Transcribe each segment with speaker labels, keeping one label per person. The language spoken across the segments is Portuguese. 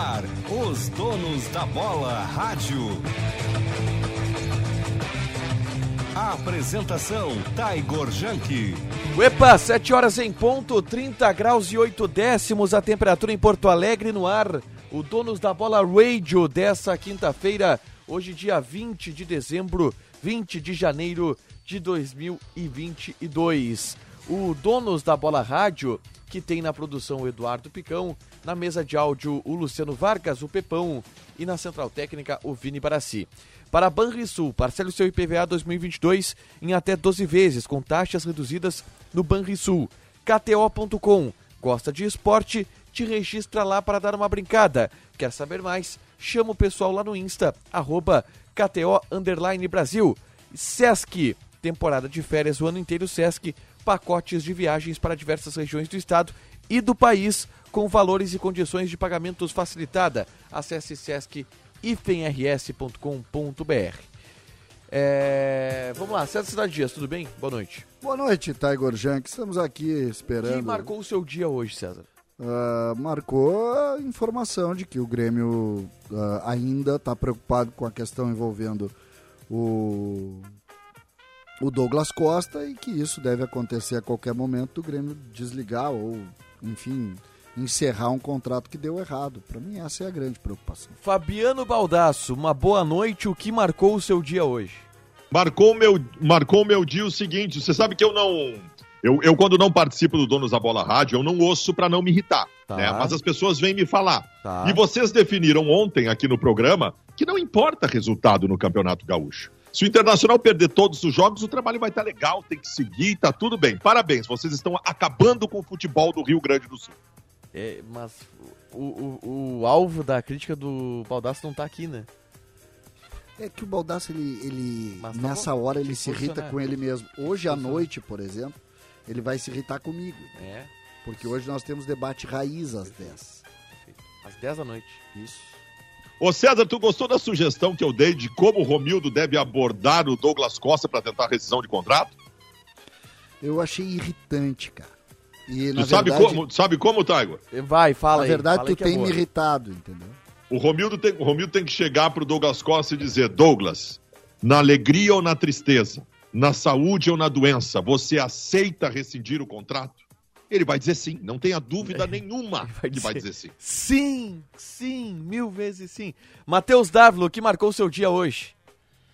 Speaker 1: ar, os donos da bola rádio. Apresentação, Taigor Janke.
Speaker 2: Uepa, 7 horas em ponto, 30 graus e 8 décimos a temperatura em Porto Alegre no ar. O Donos da Bola Radio dessa quinta-feira, hoje dia 20 de dezembro, 20 de janeiro de 2022. O Donos da Bola Rádio, que tem na produção o Eduardo Picão, na mesa de áudio o Luciano Vargas, o Pepão e na central técnica o Vini Barassi. Para a Banrisul, parcele o seu IPVA 2022 em até 12 vezes, com taxas reduzidas no Banrisul. KTO.com. Gosta de esporte? Te registra lá para dar uma brincada. Quer saber mais? Chama o pessoal lá no Insta, arroba KTO Brasil. Sesc, temporada de férias o ano inteiro Sesc, pacotes de viagens para diversas regiões do estado e do país com valores e condições de pagamentos facilitada. Acesse sesc-ifenrs.com.br. É... Vamos lá, César Cidade Dias, tudo bem? Boa noite.
Speaker 3: Boa noite, Tiger Junk. Estamos aqui esperando.
Speaker 2: Quem marcou o seu dia hoje, César?
Speaker 3: Uh, marcou a informação de que o Grêmio uh, ainda está preocupado com a questão envolvendo o, o Douglas Costa e que isso deve acontecer a qualquer momento do Grêmio desligar ou, enfim, encerrar um contrato que deu errado. Para mim, essa é a grande preocupação.
Speaker 2: Fabiano Baldasso, uma boa noite. O que marcou o seu dia hoje?
Speaker 4: Marcou meu, marcou meu dia o seguinte: você sabe que eu não. Eu, eu, quando não participo do Donos da Bola Rádio, eu não ouço para não me irritar. Tá. Né? Mas as pessoas vêm me falar. Tá. E vocês definiram ontem aqui no programa que não importa resultado no Campeonato Gaúcho. Se o Internacional perder todos os jogos, o trabalho vai estar tá legal, tem que seguir, tá tudo bem. Parabéns, vocês estão acabando com o futebol do Rio Grande do Sul.
Speaker 2: É, mas o, o, o, alvo da crítica do Baldasso não tá aqui, né?
Speaker 3: É que o Baldasso, ele, ele tá nessa bom, hora, ele se irrita com ele mesmo. Hoje à noite, por exemplo, ele vai se irritar comigo.
Speaker 2: É.
Speaker 3: Porque hoje nós temos debate raiz às 10.
Speaker 2: Às 10 da noite.
Speaker 3: Isso.
Speaker 4: Ô César, tu gostou da sugestão que eu dei de como o Romildo deve abordar o Douglas Costa para tentar rescisão de contrato?
Speaker 3: Eu achei irritante, cara.
Speaker 4: E, tu sabe verdade, como, sabe como, Taigo?
Speaker 2: Vai, fala
Speaker 3: Na
Speaker 2: aí.
Speaker 3: verdade,
Speaker 2: fala
Speaker 3: tu é tem é me irritado, entendeu?
Speaker 4: O Romildo, tem, o Romildo tem que chegar pro Douglas Costa e dizer, Douglas, na alegria ou na tristeza, na saúde ou na doença, você aceita rescindir o contrato? Ele vai dizer sim, não tenha dúvida nenhuma vai que vai dizer sim.
Speaker 2: Sim, sim, mil vezes sim. Matheus Dávilo, que marcou o seu dia hoje?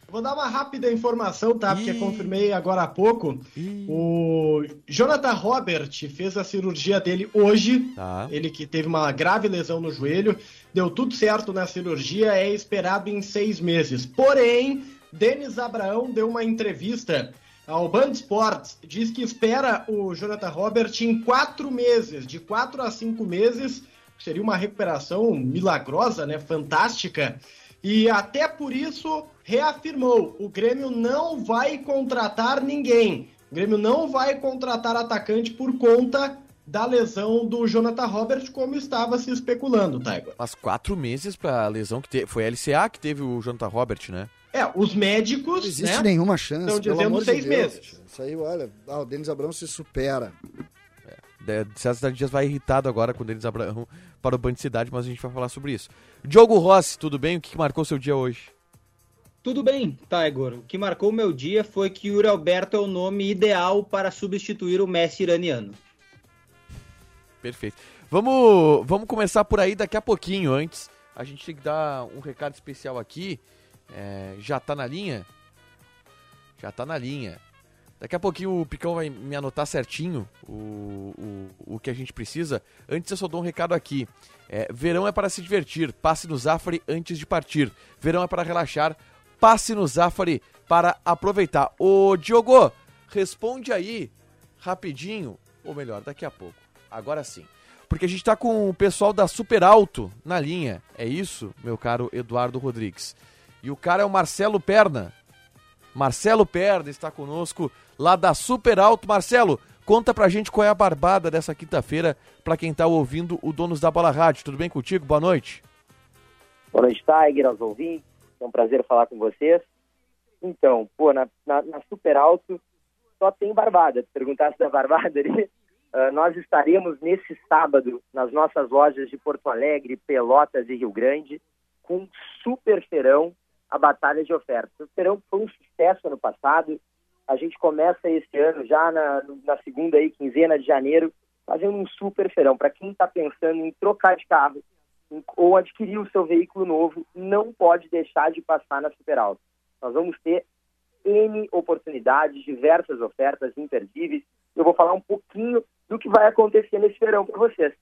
Speaker 5: Vou dar uma rápida informação, tá? Porque confirmei agora há pouco. O Jonathan Robert fez a cirurgia dele hoje. Tá. Ele que teve uma grave lesão no joelho. Deu tudo certo na cirurgia, é esperado em seis meses. Porém, Denis Abraão deu uma entrevista ao Band Sports. Diz que espera o Jonathan Robert em quatro meses, de quatro a cinco meses. Seria uma recuperação milagrosa, né? Fantástica. E até por isso reafirmou: o Grêmio não vai contratar ninguém. O Grêmio não vai contratar atacante por conta da lesão do Jonathan Robert, como estava se especulando, Taigo.
Speaker 2: Mas quatro meses para a lesão que teve. Foi a LCA que teve o Jonathan Robert, né?
Speaker 5: É, os médicos. Não
Speaker 3: existe né, nenhuma chance.
Speaker 5: Estão dizendo seis de meses.
Speaker 3: Isso aí, olha, ah, o Denis Abrão se supera.
Speaker 2: É, César Dias vai irritado agora com o Denis Abraão para o Band Cidade, mas a gente vai falar sobre isso. Diogo Rossi, tudo bem? O que marcou seu dia hoje?
Speaker 6: Tudo bem, Tiger. O que marcou meu dia foi que Yuri Alberto é o nome ideal para substituir o Messi iraniano.
Speaker 2: Perfeito. Vamos, vamos começar por aí daqui a pouquinho. Antes, a gente tem que dar um recado especial aqui. É, já tá na linha? Já tá na linha. Daqui a pouquinho o Picão vai me anotar certinho o, o, o que a gente precisa. Antes eu só dou um recado aqui. É, verão é para se divertir, passe no Zafari antes de partir. Verão é para relaxar, passe no Zafari para aproveitar. Ô Diogo, responde aí rapidinho, ou melhor, daqui a pouco. Agora sim. Porque a gente está com o pessoal da Super Alto na linha. É isso, meu caro Eduardo Rodrigues. E o cara é o Marcelo Perna. Marcelo Perna está conosco lá da Super Alto. Marcelo, conta pra gente qual é a barbada dessa quinta-feira para quem tá ouvindo o Donos da Bola Rádio. Tudo bem contigo? Boa noite.
Speaker 7: Boa noite, Tiger, aos ouvintes. É um prazer falar com vocês. Então, pô, na, na, na Super Alto só tem barbada. Se perguntasse da barbada ali, uh, nós estaremos nesse sábado nas nossas lojas de Porto Alegre, Pelotas e Rio Grande com um super feirão, a Batalha de Ofertas. O feirão foi um sucesso ano passado, a gente começa esse ano, já na, na segunda aí, quinzena de janeiro, fazendo um super feirão. Para quem está pensando em trocar de carro em, ou adquirir o seu veículo novo, não pode deixar de passar na Super Alto. Nós vamos ter N oportunidades, diversas ofertas imperdíveis. Eu vou falar um pouquinho do que vai acontecer nesse verão para vocês.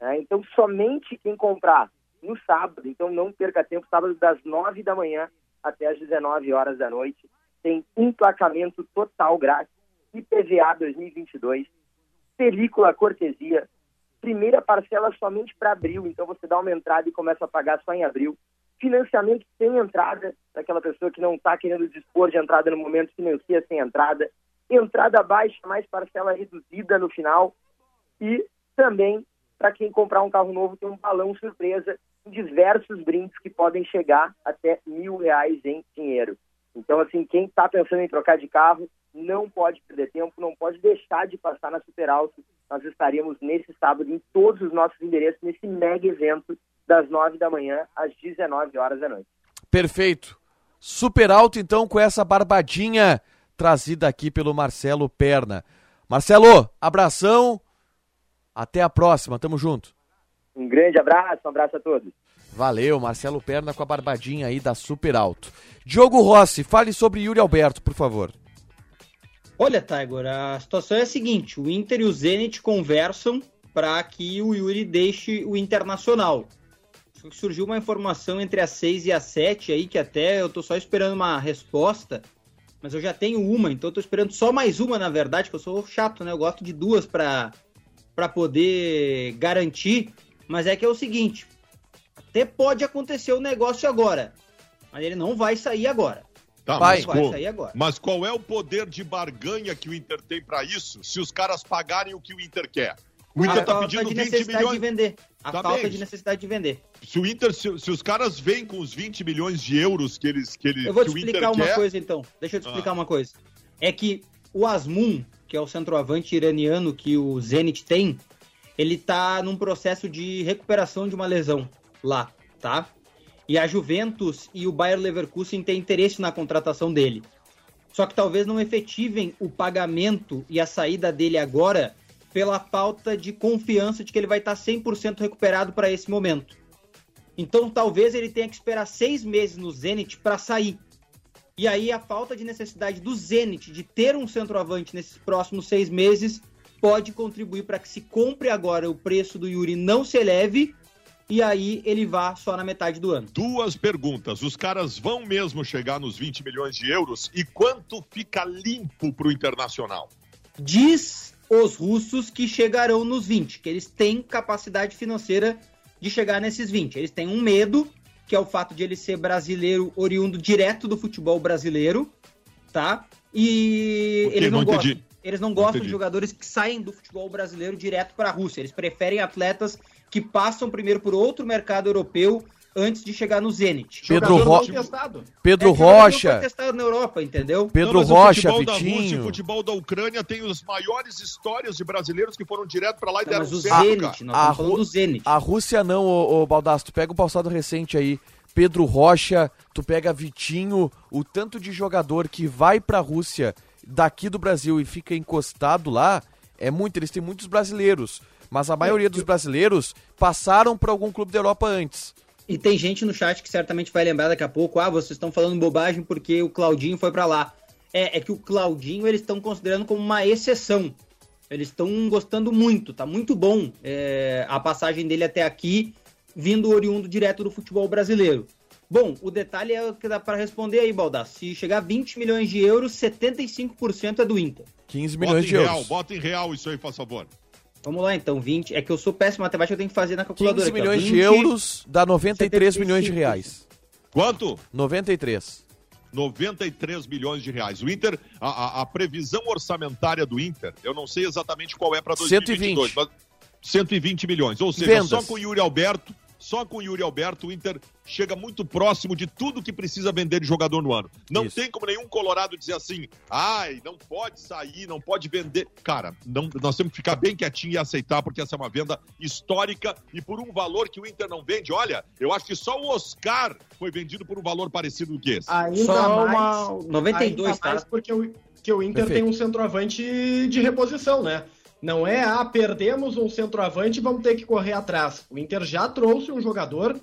Speaker 7: É, então, somente quem comprar no sábado, então não perca tempo, sábado das 9 da manhã até as 19 horas da noite, tem emplacamento total grátis, IPVA 2022, película cortesia, primeira parcela somente para abril, então você dá uma entrada e começa a pagar só em abril. Financiamento sem entrada, para aquela pessoa que não está querendo dispor de entrada no momento, financia sem entrada. Entrada baixa, mais parcela reduzida no final. E também, para quem comprar um carro novo, tem um balão surpresa diversos brindes que podem chegar até mil reais em dinheiro. Então, assim, quem está pensando em trocar de carro, não pode perder tempo, não pode deixar de passar na Super Alto. Nós estaremos nesse sábado em todos os nossos endereços, nesse mega evento, das 9 da manhã às 19 horas da noite.
Speaker 2: Perfeito. Super Alto, então, com essa barbadinha trazida aqui pelo Marcelo Perna. Marcelo, abração. Até a próxima. Tamo junto.
Speaker 7: Um grande abraço, um abraço a todos.
Speaker 2: Valeu, Marcelo Perna com a barbadinha aí da Super Alto. Diogo Rossi, fale sobre Yuri Alberto, por favor.
Speaker 6: Olha, Tiger, a situação é a seguinte: o Inter e o Zenit conversam para que o Yuri deixe o Internacional. Surgiu uma informação entre as 6 e as 7 aí, que até eu tô só esperando uma resposta, mas eu já tenho uma, então eu tô esperando só mais uma, na verdade, que eu sou chato, né? Eu gosto de duas para poder garantir, mas é que é o seguinte: até pode acontecer o negócio agora, mas ele não vai sair agora.
Speaker 4: Tá, vai, mas, vai sair agora. Mas qual é o poder de barganha que o Inter tem para isso, se os caras pagarem o que o Inter quer?
Speaker 6: O Inter a tá pedindo 20 milhões. De vender. A tá falta bem. de necessidade de vender.
Speaker 4: Se o Inter, se, se, os caras vêm com os 20 milhões de euros que eles que eles
Speaker 6: Eu vou te explicar uma quer... coisa então. Deixa eu te explicar ah. uma coisa. É que o Asmun, que é o centroavante iraniano que o Zenit tem, ele tá num processo de recuperação de uma lesão lá, tá? E a Juventus e o Bayer Leverkusen têm interesse na contratação dele. Só que talvez não efetivem o pagamento e a saída dele agora pela falta de confiança de que ele vai estar 100% recuperado para esse momento. Então talvez ele tenha que esperar seis meses no Zenit para sair. E aí a falta de necessidade do Zenit de ter um centroavante nesses próximos seis meses pode contribuir para que se compre agora o preço do Yuri não se eleve e aí ele vá só na metade do ano.
Speaker 4: Duas perguntas. Os caras vão mesmo chegar nos 20 milhões de euros e quanto fica limpo para o Internacional?
Speaker 6: Diz os russos que chegarão nos 20, que eles têm capacidade financeira de chegar nesses 20. Eles têm um medo, que é o fato de ele ser brasileiro oriundo direto do futebol brasileiro, tá? E eles não, não gostam. Eles não gostam de jogadores que saem do futebol brasileiro direto para a Rússia. Eles preferem atletas que passam primeiro por outro mercado europeu antes de chegar no Zenit.
Speaker 2: Pedro, Ro... Pedro é, Rocha.
Speaker 6: testado na Europa, entendeu?
Speaker 2: Pedro não, Rocha, o
Speaker 4: futebol
Speaker 2: Vitinho.
Speaker 4: Da Rússia, o futebol da Ucrânia tem as maiores histórias de brasileiros que foram direto para lá e não,
Speaker 6: deram mas o certo, Zenit, nós a, falando do Zenit.
Speaker 2: A Rússia não, ô, ô Baldasso, tu pega o passado recente aí. Pedro Rocha, tu pega Vitinho, o tanto de jogador que vai pra Rússia daqui do Brasil e fica encostado lá, é muito, eles têm muitos brasileiros. Mas a maioria dos brasileiros passaram por algum clube da Europa antes.
Speaker 6: E tem gente no chat que certamente vai lembrar daqui a pouco, ah, vocês estão falando bobagem porque o Claudinho foi para lá. É, é que o Claudinho eles estão considerando como uma exceção. Eles estão gostando muito, tá muito bom é, a passagem dele até aqui, vindo oriundo direto do futebol brasileiro. Bom, o detalhe é o que dá para responder aí, Baldassi. Se chegar a 20 milhões de euros, 75% é do Inter.
Speaker 2: 15 milhões de real, euros.
Speaker 4: Bota em real isso aí, por favor.
Speaker 6: Vamos lá então, 20. É que eu sou péssimo matemática, eu tenho que fazer na calculadora.
Speaker 2: 15 milhões aqui, 20, de euros dá 93 75. milhões de reais.
Speaker 4: Quanto?
Speaker 2: 93.
Speaker 4: 93 milhões de reais. O Inter, a, a, a, previsão orçamentária do Inter, eu não sei exatamente qual é para 2022, 120. mas 120 milhões. Ou seja, Vendas. só com o Yuri Alberto só com o Yuri Alberto o Inter chega muito próximo de tudo que precisa vender de jogador no ano. Não Isso. tem como nenhum colorado dizer assim, ai, não pode sair, não pode vender. Cara, não, nós temos que ficar bem quietinho e aceitar, porque essa é uma venda histórica e por um valor que o Inter não vende. Olha, eu acho que só o Oscar foi vendido por um valor parecido que esse.
Speaker 6: Ainda só mais, uma... 92, ainda tá? mais
Speaker 5: porque o, que o Inter Perfeito. tem um centroavante de reposição, né? Não é, ah, perdemos um centroavante e vamos ter que correr atrás. O Inter já trouxe um jogador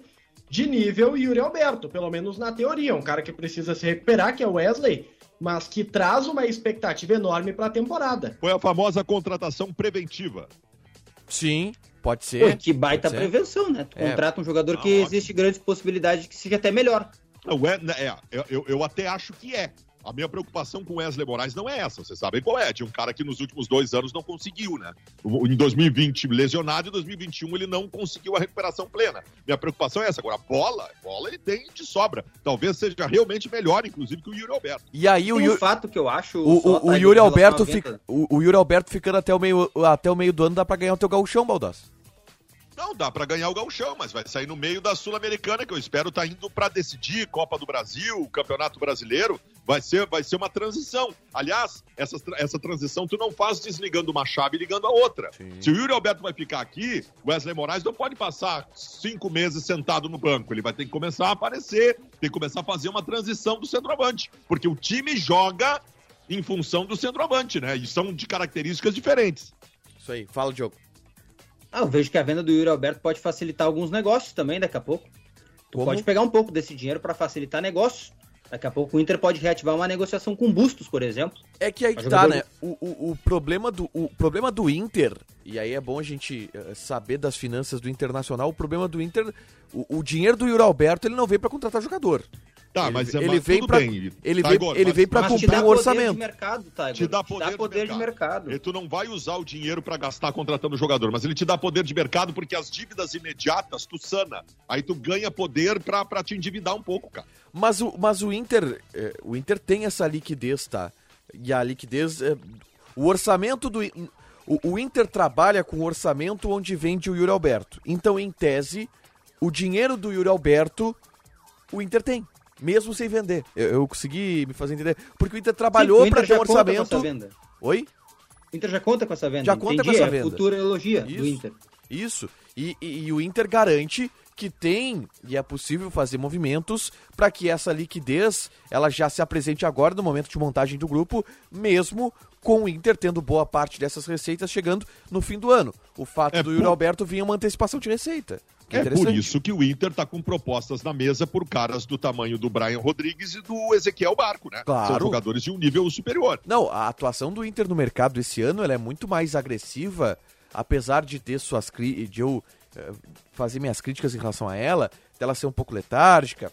Speaker 5: de nível Yuri Alberto, pelo menos na teoria. Um cara que precisa se recuperar, que é o Wesley, mas que traz uma expectativa enorme para a temporada.
Speaker 4: Foi a famosa contratação preventiva.
Speaker 2: Sim, pode ser. Pô,
Speaker 6: que baita prevenção, né? Tu é. contrata um jogador que existe grandes possibilidades de que seja até melhor.
Speaker 4: Não, é, é eu, eu até acho que é. A minha preocupação com Wesley Moraes não é essa, vocês sabem qual é? De um cara que nos últimos dois anos não conseguiu, né? Em 2020 lesionado, em 2021 ele não conseguiu a recuperação plena. Minha preocupação é essa. Agora, bola, bola ele tem de sobra. Talvez seja realmente melhor, inclusive, que o Yuri Alberto.
Speaker 2: E aí o,
Speaker 6: Yuri... um fato que eu acho.
Speaker 2: O, o, o Yuri Alberto fica, o, o Yuri Alberto ficando até o meio, até o meio do ano dá pra ganhar o teu gauchão, Baldasso.
Speaker 4: Não, dá para ganhar o gauchão, mas vai sair no meio da Sul-Americana, que eu espero tá indo para decidir Copa do Brasil, Campeonato Brasileiro. Vai ser, vai ser uma transição. Aliás, essa, essa transição tu não faz desligando uma chave e ligando a outra. Sim. Se o Yuri Alberto vai ficar aqui, Wesley Moraes não pode passar cinco meses sentado no banco. Ele vai ter que começar a aparecer, tem que começar a fazer uma transição do centroavante. Porque o time joga em função do centroavante, né? E são de características diferentes.
Speaker 2: Isso aí. Fala, Diogo.
Speaker 6: Ah, eu vejo que a venda do Yuri Alberto pode facilitar alguns negócios também daqui a pouco. Tu Como? pode pegar um pouco desse dinheiro para facilitar negócios. Daqui a pouco o Inter pode reativar uma negociação com Bustos, por exemplo.
Speaker 2: É que aí que tá, né? O, o, o, problema do, o problema do Inter, e aí é bom a gente eh, saber das finanças do Internacional, o problema do Inter, o, o dinheiro do Yuri Alberto, ele não veio para contratar jogador.
Speaker 4: Tá, mas, ele, mas vem
Speaker 2: pra, bem. Ele tá, vem, ele vem para cumprir um orçamento.
Speaker 6: Mercado,
Speaker 4: tá, te dá poder, te dá poder de, mercado. de, mercado. E tu não vai usar o dinheiro para gastar contratando jogador, mas ele te dá poder de mercado porque as dívidas imediatas tu sana. Aí tu ganha poder para te endividar um pouco, cara.
Speaker 2: Mas o, mas o Inter, é, o Inter tem essa liquidez, tá? E a liquidez, é, o orçamento do o, o Inter trabalha com o orçamento onde vende o Yuri Alberto. Então, em tese, o dinheiro do Yuri Alberto o Inter tem mesmo sem vender. Eu, eu consegui me fazer entender. Porque o Inter trabalhou para ter um orçamento. Oi?
Speaker 6: O Inter já conta com essa venda.
Speaker 2: Já conta Entendi, com essa é venda.
Speaker 6: É futura elogia
Speaker 2: Isso.
Speaker 6: do Inter.
Speaker 2: Isso. E, e, e, o Inter garante que tem e é possível fazer movimentos para que essa liquidez ela já se apresente agora no momento de montagem do grupo, mesmo com o Inter tendo boa parte dessas receitas chegando no fim do ano. O fato é do Yuri Alberto vinha uma antecipação de receita.
Speaker 4: É por isso que o Inter está com propostas na mesa por caras do tamanho do Brian Rodrigues e do Ezequiel Barco, né?
Speaker 2: Claro.
Speaker 4: São jogadores de um nível superior.
Speaker 2: Não, a atuação do Inter no mercado esse ano é muito mais agressiva, apesar de ter suas de eu uh, fazer minhas críticas em relação a ela, dela ser um pouco letárgica,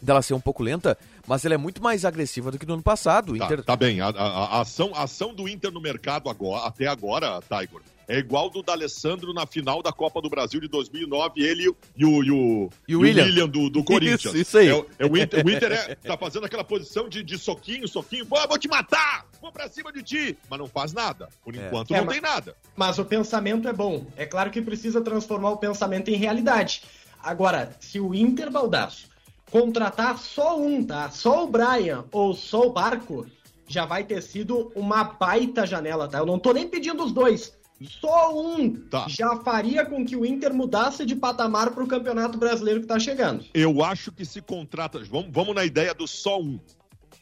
Speaker 2: dela ser um pouco lenta, mas ela é muito mais agressiva do que no ano passado.
Speaker 4: Tá,
Speaker 2: Inter...
Speaker 4: tá bem, a, a, a, ação, a ação do Inter no mercado agora, até agora, Tiger, é igual do D'Alessandro na final da Copa do Brasil de 2009, ele e o, e o,
Speaker 2: e o William,
Speaker 4: William do, do Corinthians.
Speaker 2: Isso, isso aí.
Speaker 4: É, é o Inter, o Inter é, tá fazendo aquela posição de, de soquinho, soquinho, Pô, vou te matar, vou pra cima de ti, mas não faz nada. Por é. enquanto é, não mas, tem nada.
Speaker 5: Mas o pensamento é bom. É claro que precisa transformar o pensamento em realidade. Agora, se o Inter Baldaço contratar só um, tá? Só o Brian ou só o Barco, já vai ter sido uma baita janela, tá? Eu não tô nem pedindo os dois. Só um tá. já faria com que o Inter mudasse de patamar para o Campeonato Brasileiro que está chegando.
Speaker 4: Eu acho que se contrata. Vamos, vamos na ideia do só um.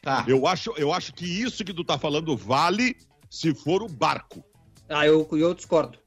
Speaker 4: Tá. Eu acho, eu acho que isso que tu tá falando vale se for o barco.
Speaker 6: Ah, eu, eu discordo.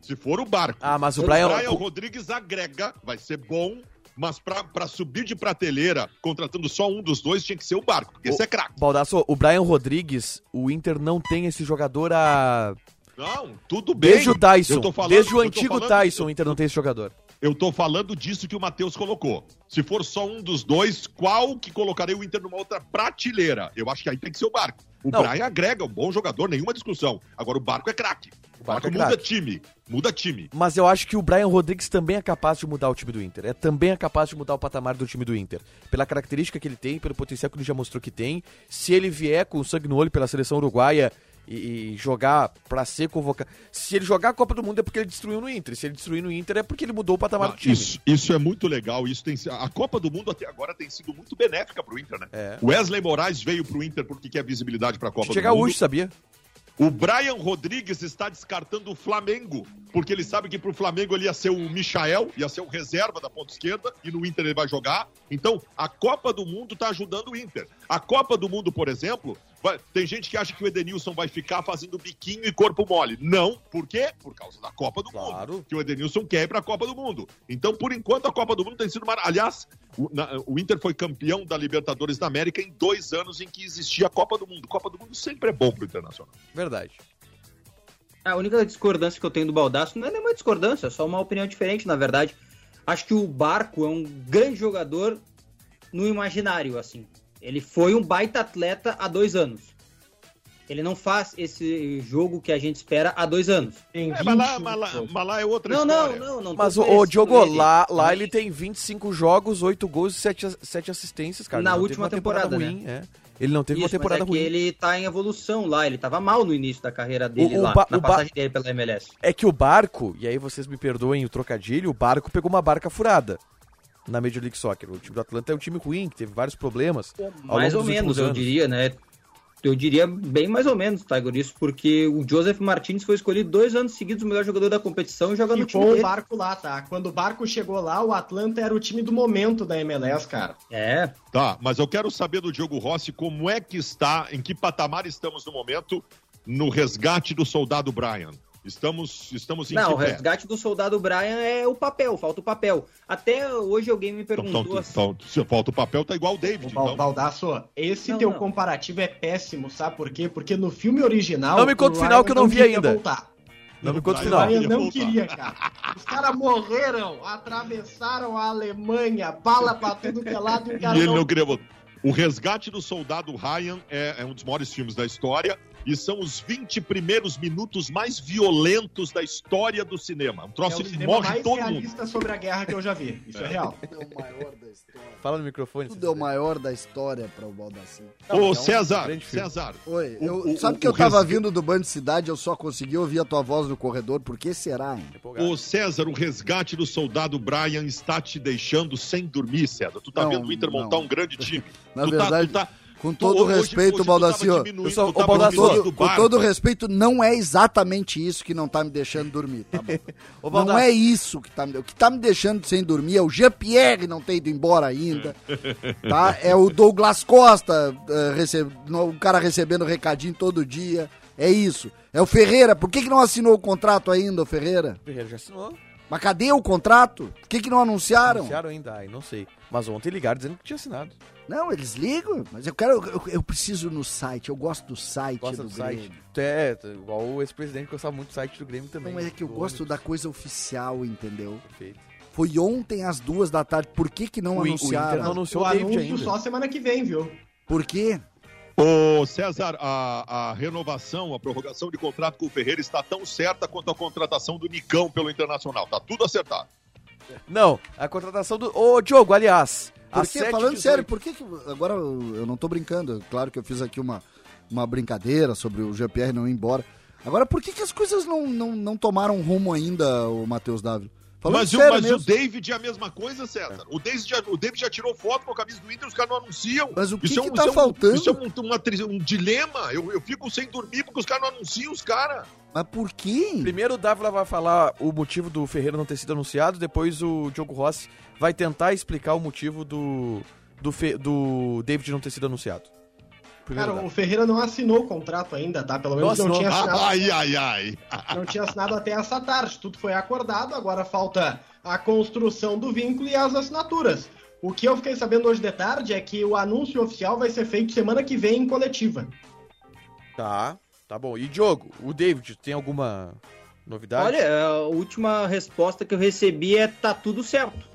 Speaker 4: Se for o barco.
Speaker 2: Ah, mas o Brian...
Speaker 4: o Brian Rodrigues agrega, vai ser bom, mas para subir de prateleira, contratando só um dos dois, tinha que ser o barco, porque o, esse é craque.
Speaker 2: Baldasso, o Brian Rodrigues, o Inter não tem esse jogador a
Speaker 4: não, tudo bem.
Speaker 2: Desde o Tyson. Falando, desde o antigo falando, Tyson, o Inter não tem esse jogador.
Speaker 4: Eu tô falando disso que o Matheus colocou. Se for só um dos dois, qual que colocaria o Inter numa outra prateleira? Eu acho que aí tem que ser o Barco. O não. Brian agrega, um bom jogador, nenhuma discussão. Agora o Barco é craque. O Barco, Barco é muda time. Muda time.
Speaker 2: Mas eu acho que o Brian Rodrigues também é capaz de mudar o time do Inter. É também é capaz de mudar o patamar do time do Inter. Pela característica que ele tem, pelo potencial que ele já mostrou que tem. Se ele vier com sangue no olho pela seleção uruguaia e, e jogar para ser convocado. Se ele jogar a Copa do Mundo é porque ele destruiu no Inter. Se ele destruiu no Inter é porque ele mudou o patamar do time.
Speaker 4: Isso, isso é muito legal. Isso tem, a Copa do Mundo até agora tem sido muito benéfica pro Inter, né? É. Wesley Moraes veio pro Inter porque quer visibilidade pra Copa
Speaker 2: Chega do Mundo. Chega hoje, sabia?
Speaker 4: O Brian Rodrigues está descartando o Flamengo, porque ele sabe que pro Flamengo ele ia ser o Michael, ia ser o reserva da ponta esquerda, e no Inter ele vai jogar. Então, a Copa do Mundo está ajudando o Inter. A Copa do Mundo, por exemplo, vai... tem gente que acha que o Edenilson vai ficar fazendo biquinho e corpo mole. Não, por quê? Por causa da Copa do claro. Mundo. Que o Edenilson quer ir pra Copa do Mundo. Então, por enquanto, a Copa do Mundo tem sido uma. Aliás, o, na... o Inter foi campeão da Libertadores da América em dois anos em que existia a Copa do Mundo. Copa do Mundo sempre é bom pro Internacional.
Speaker 2: Verdade.
Speaker 6: A única discordância que eu tenho do Baldaço não é nenhuma discordância, é só uma opinião diferente, na verdade. Acho que o Barco é um grande jogador no imaginário, assim. Ele foi um baita atleta há dois anos. Ele não faz esse jogo que a gente espera há dois anos.
Speaker 4: É, mas, lá, mas, lá, mas, lá, é outra não,
Speaker 2: história. Não, não, não. Mas o, o Diogo, lá, lá ele tem 25 jogos, 8 gols e 7, 7 assistências, cara.
Speaker 6: Na última temporada, temporada ruim, né?
Speaker 2: é. Ele não teve Isso, uma temporada
Speaker 6: mas
Speaker 2: é ruim.
Speaker 6: ele tá em evolução lá, ele tava mal no início da carreira dele o, o lá, na passagem dele pela MLS.
Speaker 2: É que o barco, e aí vocês me perdoem o trocadilho, o barco pegou uma barca furada na Major League Soccer. O time do Atlanta é um time ruim, que teve vários problemas.
Speaker 6: Mais ou menos, eu diria, né? eu diria bem mais ou menos, Tiger, isso porque o Joseph Martins foi escolhido dois anos seguidos o melhor jogador da competição e jogando no time
Speaker 5: com o barco lá, tá? Quando o barco chegou lá, o Atlanta era o time do momento da MLS, cara.
Speaker 6: É.
Speaker 4: Tá, mas eu quero saber do Diogo Rossi como é que está, em que patamar estamos no momento no resgate do soldado Brian. Estamos, estamos em
Speaker 6: Não, o resgate do soldado Brian é o papel, falta o papel. Até hoje alguém me perguntou então,
Speaker 4: assim... então, se falta o papel, tá igual o David.
Speaker 5: O então. Baldasso, esse não, teu não. comparativo é péssimo, sabe por quê? Porque no filme original.
Speaker 2: Não me conta o final que eu não, vi ainda. Voltar. Não me conta o final.
Speaker 5: Eu não queria, cara. Os caras morreram, atravessaram a Alemanha, bala pra tudo que é lado
Speaker 4: e o cara. E ele não, não queria voltar. O Resgate do Soldado Ryan é, é, um dos maiores filmes da história e são os 20 primeiros minutos mais violentos da história do cinema. Um troço é que morre mais todo
Speaker 5: mundo. sobre a guerra que eu já vi. Isso é, é real.
Speaker 3: Tudo é o maior da história.
Speaker 2: Fala no microfone.
Speaker 3: Tudo é o maior da história para o Baldassi.
Speaker 4: Ô, é César, um César.
Speaker 3: Oi, eu, o, sabe o, que eu tava vindo do Band Cidade, eu só consegui ouvir a tua voz no corredor, por que será, hein?
Speaker 4: Ô, César, o resgate do soldado Brian está te deixando sem dormir, César. Tu tá não, vendo o Inter montar um grande time.
Speaker 3: Na tu verdade... Tá, tu tá, com todo hoje, respeito, Baldassio, com todo respeito, não é exatamente isso que não tá me deixando dormir, tá bom? não é isso que tá me... O que tá me deixando sem dormir é o Jean-Pierre não ter ido embora ainda, tá? É o Douglas Costa, uh, receb... o cara recebendo recadinho todo dia, é isso. É o Ferreira, por que, que não assinou o contrato ainda, o Ferreira?
Speaker 2: O Ferreira já assinou.
Speaker 3: Mas cadê o contrato? Por que, que não anunciaram?
Speaker 2: Anunciaram ainda, ai, não sei. Mas ontem ligaram dizendo que tinha assinado.
Speaker 3: Não, eles ligam, mas eu quero. Eu, eu preciso no site, eu gosto do site Gosta do, do Grêmio. Site.
Speaker 2: É, igual o ex-presidente gostava muito do site do Grêmio também.
Speaker 3: Não, mas é que eu gosto da coisa oficial, entendeu? Perfeito. Foi ontem às duas da tarde. Por que, que não o, anunciaram? O Inter
Speaker 5: não anunciou o, o anúncio ainda. só semana que vem, viu?
Speaker 3: Por quê?
Speaker 4: Ô César, a, a, renovação, a prorrogação de contrato com o Ferreira está tão certa quanto a contratação do Nicão pelo Internacional. Tá tudo acertado.
Speaker 2: Não, a contratação do. Ô, Diogo, aliás.
Speaker 3: Porque, falando 18... sério, por que, que. Agora eu não tô brincando. Claro que eu fiz aqui uma, uma brincadeira sobre o GPR não ir embora. Agora, por que, que as coisas não, não, não tomaram rumo ainda, o Matheus Dávila?
Speaker 4: Falando mas, sério mas o David é a mesma coisa, César. O David, já, o David já tirou foto com a camisa do Inter, os caras não anunciam.
Speaker 3: Mas o que, isso que, é um, tá isso faltando?
Speaker 4: É um, isso é um, uma, um dilema. Eu, eu fico sem dormir porque os caras não anunciam os caras.
Speaker 3: Mas por quê?
Speaker 2: Primeiro o Dávila vai falar o motivo do Ferreira não ter sido anunciado, depois o Diogo Rossi vai tentar explicar o motivo do, do, Fe, do David não ter sido anunciado.
Speaker 5: Primeiro Cara, o Ferreira não assinou o contrato ainda, tá? Pelo menos não, não tinha assinado.
Speaker 4: Ai, ai, ai.
Speaker 5: Não tinha assinado até essa tarde. Tudo foi acordado, agora falta a construção do vínculo e as assinaturas. O que eu fiquei sabendo hoje de tarde é que o anúncio oficial vai ser feito semana que vem em coletiva.
Speaker 2: Tá, tá bom. E Diogo, o David, tem alguma novidade?
Speaker 6: Olha, a última resposta que eu recebi é tá tudo certo.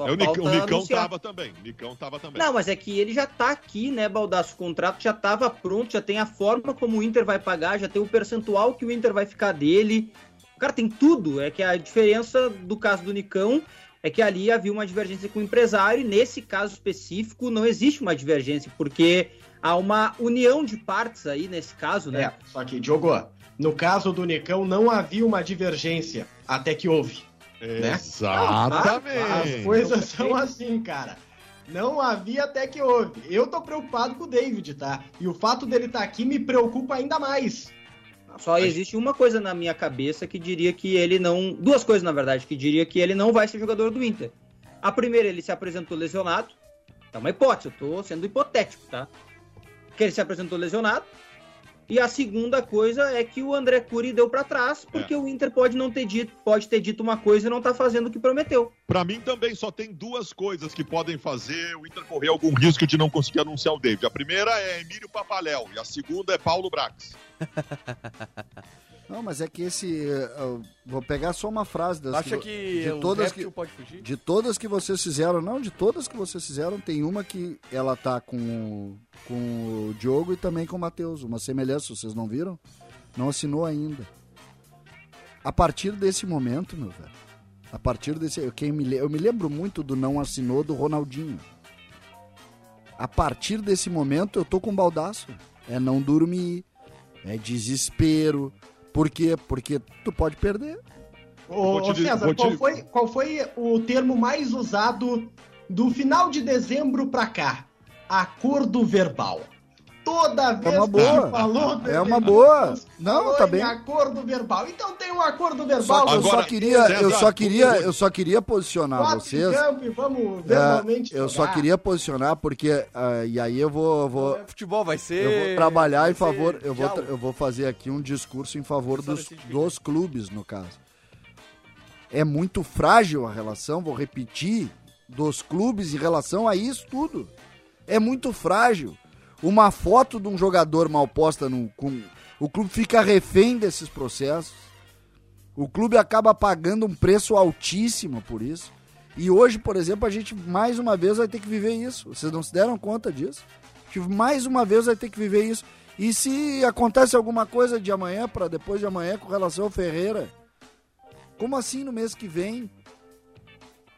Speaker 4: É, o, Nic, o Nicão tava também. Nicão tava também.
Speaker 6: Não, mas é que ele já tá aqui, né, Baldaço? O contrato já tava pronto, já tem a forma como o Inter vai pagar, já tem o percentual que o Inter vai ficar dele. Cara, tem tudo. É que a diferença do caso do Nicão é que ali havia uma divergência com o empresário, e nesse caso específico não existe uma divergência, porque há uma união de partes aí nesse caso, né? É,
Speaker 5: só que, Diogo, no caso do Nicão não havia uma divergência, até que houve.
Speaker 4: Né? Exatamente.
Speaker 5: As coisas são assim, cara. Não havia até que houve. Eu tô preocupado com o David, tá? E o fato dele estar tá aqui me preocupa ainda mais.
Speaker 6: Só existe uma coisa na minha cabeça que diria que ele não. Duas coisas, na verdade, que diria que ele não vai ser jogador do Inter. A primeira, ele se apresentou lesionado. É uma hipótese, eu tô sendo hipotético, tá? Que ele se apresentou lesionado. E a segunda coisa é que o André Cury deu para trás, porque é. o Inter pode não ter dito, pode ter dito uma coisa e não tá fazendo o que prometeu.
Speaker 4: Para mim também só tem duas coisas que podem fazer o Inter correr algum risco de não conseguir anunciar o David. A primeira é Emílio Papaléu e a segunda é Paulo Brax.
Speaker 3: Não, mas é que esse. Uh, vou pegar só uma frase das
Speaker 2: Acha que, de todas que pode fugir?
Speaker 3: De todas que vocês fizeram, não, de todas que vocês fizeram, tem uma que ela tá com, com o Diogo e também com o Matheus. Uma semelhança, vocês não viram? Não assinou ainda. A partir desse momento, meu velho. A partir desse. Eu, quem me, eu me lembro muito do não assinou do Ronaldinho. A partir desse momento eu tô com baldaço. É não dormir, é desespero, por quê? Porque tu pode perder.
Speaker 5: Ô, César, qual, foi, qual foi o termo mais usado do final de dezembro pra cá? Acordo verbal toda vez
Speaker 3: é uma boa. falou É uma boa. Não, tá bem.
Speaker 5: acordo verbal. Então tem um acordo verbal.
Speaker 3: Só, eu só queria, eu só queria, eu só queria posicionar vocês.
Speaker 5: e vamos verbalmente
Speaker 3: é, eu só queria posicionar porque uh, e aí eu vou, vou
Speaker 2: é futebol vai ser
Speaker 3: eu vou trabalhar em favor, eu vou eu vou fazer aqui um discurso em favor dos, dos clubes no caso. É muito frágil a relação, vou repetir, dos clubes em relação a isso tudo. É muito frágil uma foto de um jogador mal posta no. Com, o clube fica refém desses processos. O clube acaba pagando um preço altíssimo por isso. E hoje, por exemplo, a gente mais uma vez vai ter que viver isso. Vocês não se deram conta disso? A gente mais uma vez vai ter que viver isso. E se acontece alguma coisa de amanhã para depois de amanhã com relação ao Ferreira? Como assim no mês que vem?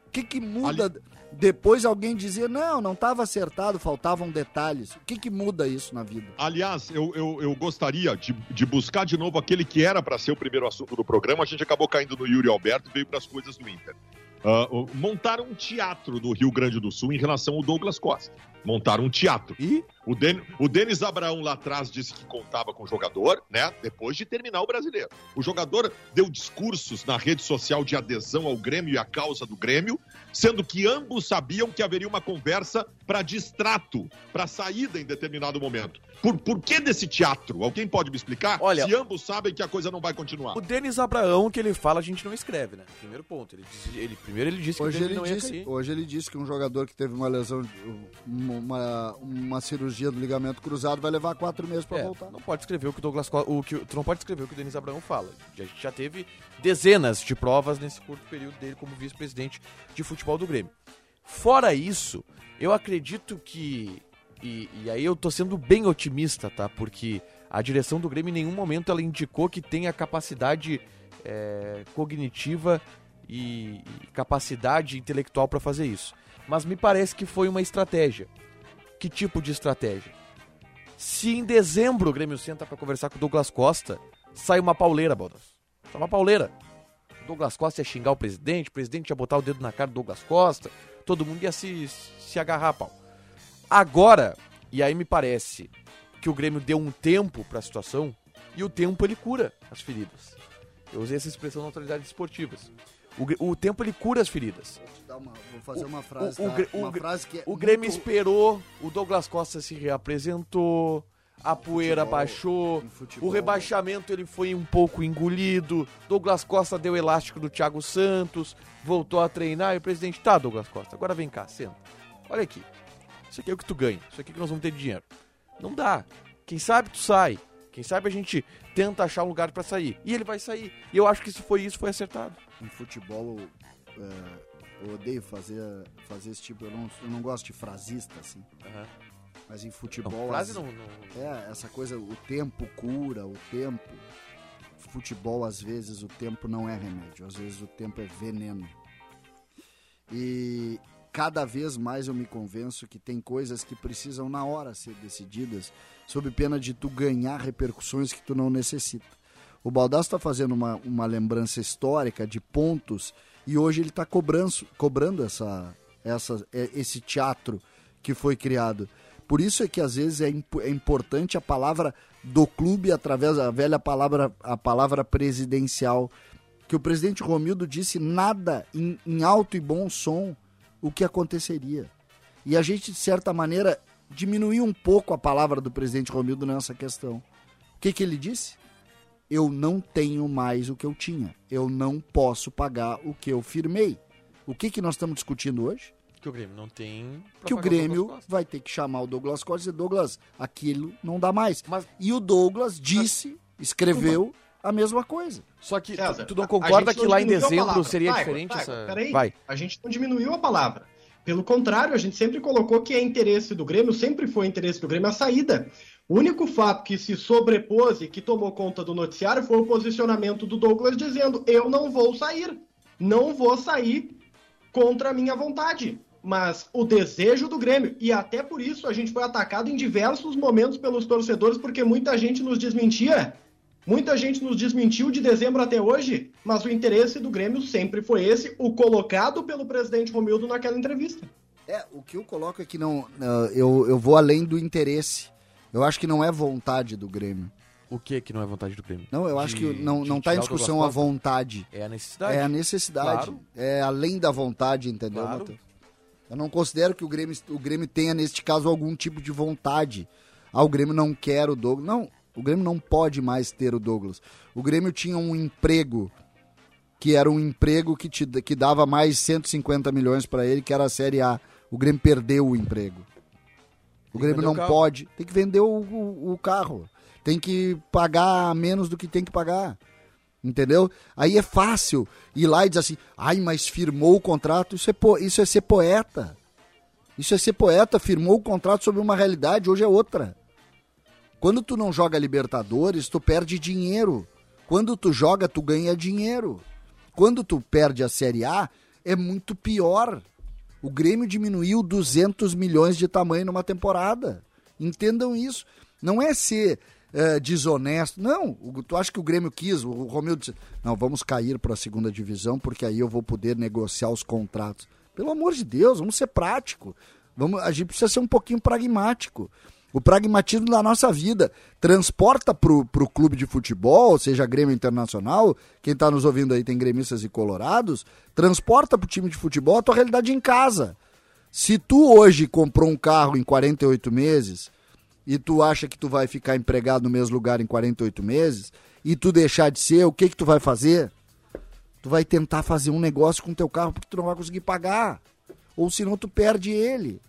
Speaker 3: O que, que muda? Ali depois alguém dizia, não, não estava acertado, faltavam detalhes. O que, que muda isso na vida?
Speaker 4: Aliás, eu, eu, eu gostaria de, de buscar de novo aquele que era para ser o primeiro assunto do programa. A gente acabou caindo no Yuri Alberto e veio para as coisas do Inter. Uh, montaram um teatro do Rio Grande do Sul em relação ao Douglas Costa. Montaram um teatro.
Speaker 3: E?
Speaker 4: O, Den o Denis Abraão lá atrás disse que contava com o jogador, né? Depois de terminar o brasileiro. O jogador deu discursos na rede social de adesão ao Grêmio e à causa do Grêmio, sendo que ambos sabiam que haveria uma conversa para distrato, para saída em determinado momento. Por, por que desse teatro? Alguém pode me explicar?
Speaker 2: Olha,
Speaker 4: se ambos sabem que a coisa não vai continuar.
Speaker 2: O Denis Abraão, que ele fala, a gente não escreve, né? Primeiro ponto. Ele, ele primeiro ele disse
Speaker 3: hoje
Speaker 2: que
Speaker 3: ele não disse, ia cair. Hoje ele disse que um jogador que teve uma lesão, uma, uma cirurgia do ligamento cruzado vai levar quatro meses para é, voltar.
Speaker 2: Não pode escrever o que Douglas o que tu não pode escrever o que o Denis Abraão fala. A gente já teve dezenas de provas nesse curto período dele como vice-presidente de futebol do Grêmio. Fora isso, eu acredito que e, e, aí eu tô sendo bem otimista, tá? Porque a direção do Grêmio em nenhum momento ela indicou que tem a capacidade é, cognitiva e, e capacidade intelectual para fazer isso. Mas me parece que foi uma estratégia. Que tipo de estratégia? Se em dezembro o Grêmio senta para conversar com o Douglas Costa, sai uma pauleira, Baldas. Sai uma pauleira. O Douglas Costa ia xingar o presidente, o presidente ia botar o dedo na cara do Douglas Costa, todo mundo ia se, se agarrar pau. Agora, e aí me parece que o Grêmio deu um tempo para a situação e o tempo ele cura as feridas. Eu usei essa expressão neutralidades esportivas. O, o tempo ele cura as feridas.
Speaker 3: Vou, uma, vou fazer uma frase,
Speaker 2: o,
Speaker 3: tá?
Speaker 2: o,
Speaker 3: uma frase que é
Speaker 2: o Grêmio muito... esperou, o Douglas Costa se reapresentou, a poeira futebol, baixou, futebol. o rebaixamento ele foi um pouco engolido, Douglas Costa deu elástico do Thiago Santos, voltou a treinar e o presidente, tá Douglas Costa, agora vem cá, senta. Olha aqui, isso aqui é o que tu ganha, isso aqui é que nós vamos ter de dinheiro. Não dá. Quem sabe tu sai. Quem sabe a gente tenta achar um lugar para sair. E ele vai sair. E eu acho que se foi isso, foi acertado.
Speaker 3: Em futebol, é, eu odeio fazer, fazer esse tipo. Eu não, eu não gosto de frasista, assim. Uhum. Mas em futebol. Não,
Speaker 2: frase as, não, não,
Speaker 3: É, essa coisa, o tempo cura, o tempo. Futebol, às vezes, o tempo não é remédio. Às vezes, o tempo é veneno. E cada vez mais eu me convenço que tem coisas que precisam na hora ser decididas, sob pena de tu ganhar repercussões que tu não necessita. O Baldasso está fazendo uma, uma lembrança histórica de pontos e hoje ele está cobrando, essa, essa, é, esse teatro que foi criado. Por isso é que às vezes é, imp é importante a palavra do clube através da velha palavra, a palavra presidencial. Que o presidente Romildo disse nada em, em alto e bom som o que aconteceria. E a gente, de certa maneira, diminuiu um pouco a palavra do presidente Romildo nessa questão. O que, que ele disse? Eu não tenho mais o que eu tinha. Eu não posso pagar o que eu firmei. O que, que nós estamos discutindo hoje?
Speaker 2: Que o Grêmio não tem.
Speaker 3: Que o Grêmio vai ter que chamar o Douglas Costa e dizer: Douglas, aquilo não dá mais. Mas... E o Douglas disse, escreveu a mesma coisa.
Speaker 2: Só que César, tu, tu, não concorda que lá em dezembro seria vai, diferente vai, essa.
Speaker 5: Peraí, vai. a gente não diminuiu a palavra. Pelo contrário, a gente sempre colocou que é interesse do Grêmio, sempre foi interesse do Grêmio a saída. O único fato que se sobrepôs e que tomou conta do noticiário foi o posicionamento do Douglas dizendo: eu não vou sair. Não vou sair contra a minha vontade mas o desejo do Grêmio. E até por isso a gente foi atacado em diversos momentos pelos torcedores, porque muita gente nos desmentia. Muita gente nos desmentiu de dezembro até hoje, mas o interesse do Grêmio sempre foi esse, o colocado pelo presidente Romildo naquela entrevista.
Speaker 3: É, o que eu coloco é que não. Eu, eu vou além do interesse. Eu acho que não é vontade do Grêmio.
Speaker 2: O que que não é vontade do Grêmio?
Speaker 3: Não, eu de, acho que não, não tá em discussão a vontade.
Speaker 2: É a necessidade.
Speaker 3: É a necessidade. Claro. É além da vontade, entendeu, claro. Matheus? Eu não considero que o Grêmio, o Grêmio tenha, neste caso, algum tipo de vontade. Ah, o Grêmio não quer o Douglas. Não, o Grêmio não pode mais ter o Douglas. O Grêmio tinha um emprego que era um emprego que, te, que dava mais 150 milhões para ele, que era a Série A. O Grêmio perdeu o emprego. O Grêmio não pode. Tem que vender o, o, o carro. Tem que pagar menos do que tem que pagar. Entendeu? Aí é fácil ir lá e dizer assim, ai, mas firmou o contrato. Isso é, po isso é ser poeta. Isso é ser poeta, firmou o contrato sobre uma realidade, hoje é outra. Quando tu não joga Libertadores, tu perde dinheiro. Quando tu joga, tu ganha dinheiro. Quando tu perde a Série A, é muito pior. O Grêmio diminuiu 200 milhões de tamanho numa temporada. Entendam isso. Não é ser é, desonesto. Não, tu acha que o Grêmio quis, o Romildo disse, não, vamos cair para a segunda divisão porque aí eu vou poder negociar os contratos. Pelo amor de Deus, vamos ser prático. Vamos, a gente precisa ser um pouquinho pragmático. O pragmatismo da nossa vida. Transporta para o clube de futebol, seja Grêmio Internacional, quem está nos ouvindo aí tem gremistas e colorados, transporta para o time de futebol a tua realidade em casa. Se tu hoje comprou um carro em 48 meses, e tu acha que tu vai ficar empregado no mesmo lugar em 48 meses e tu deixar de ser, o que que tu vai fazer? Tu vai tentar fazer um negócio com teu carro porque tu não vai conseguir pagar. Ou senão tu perde ele.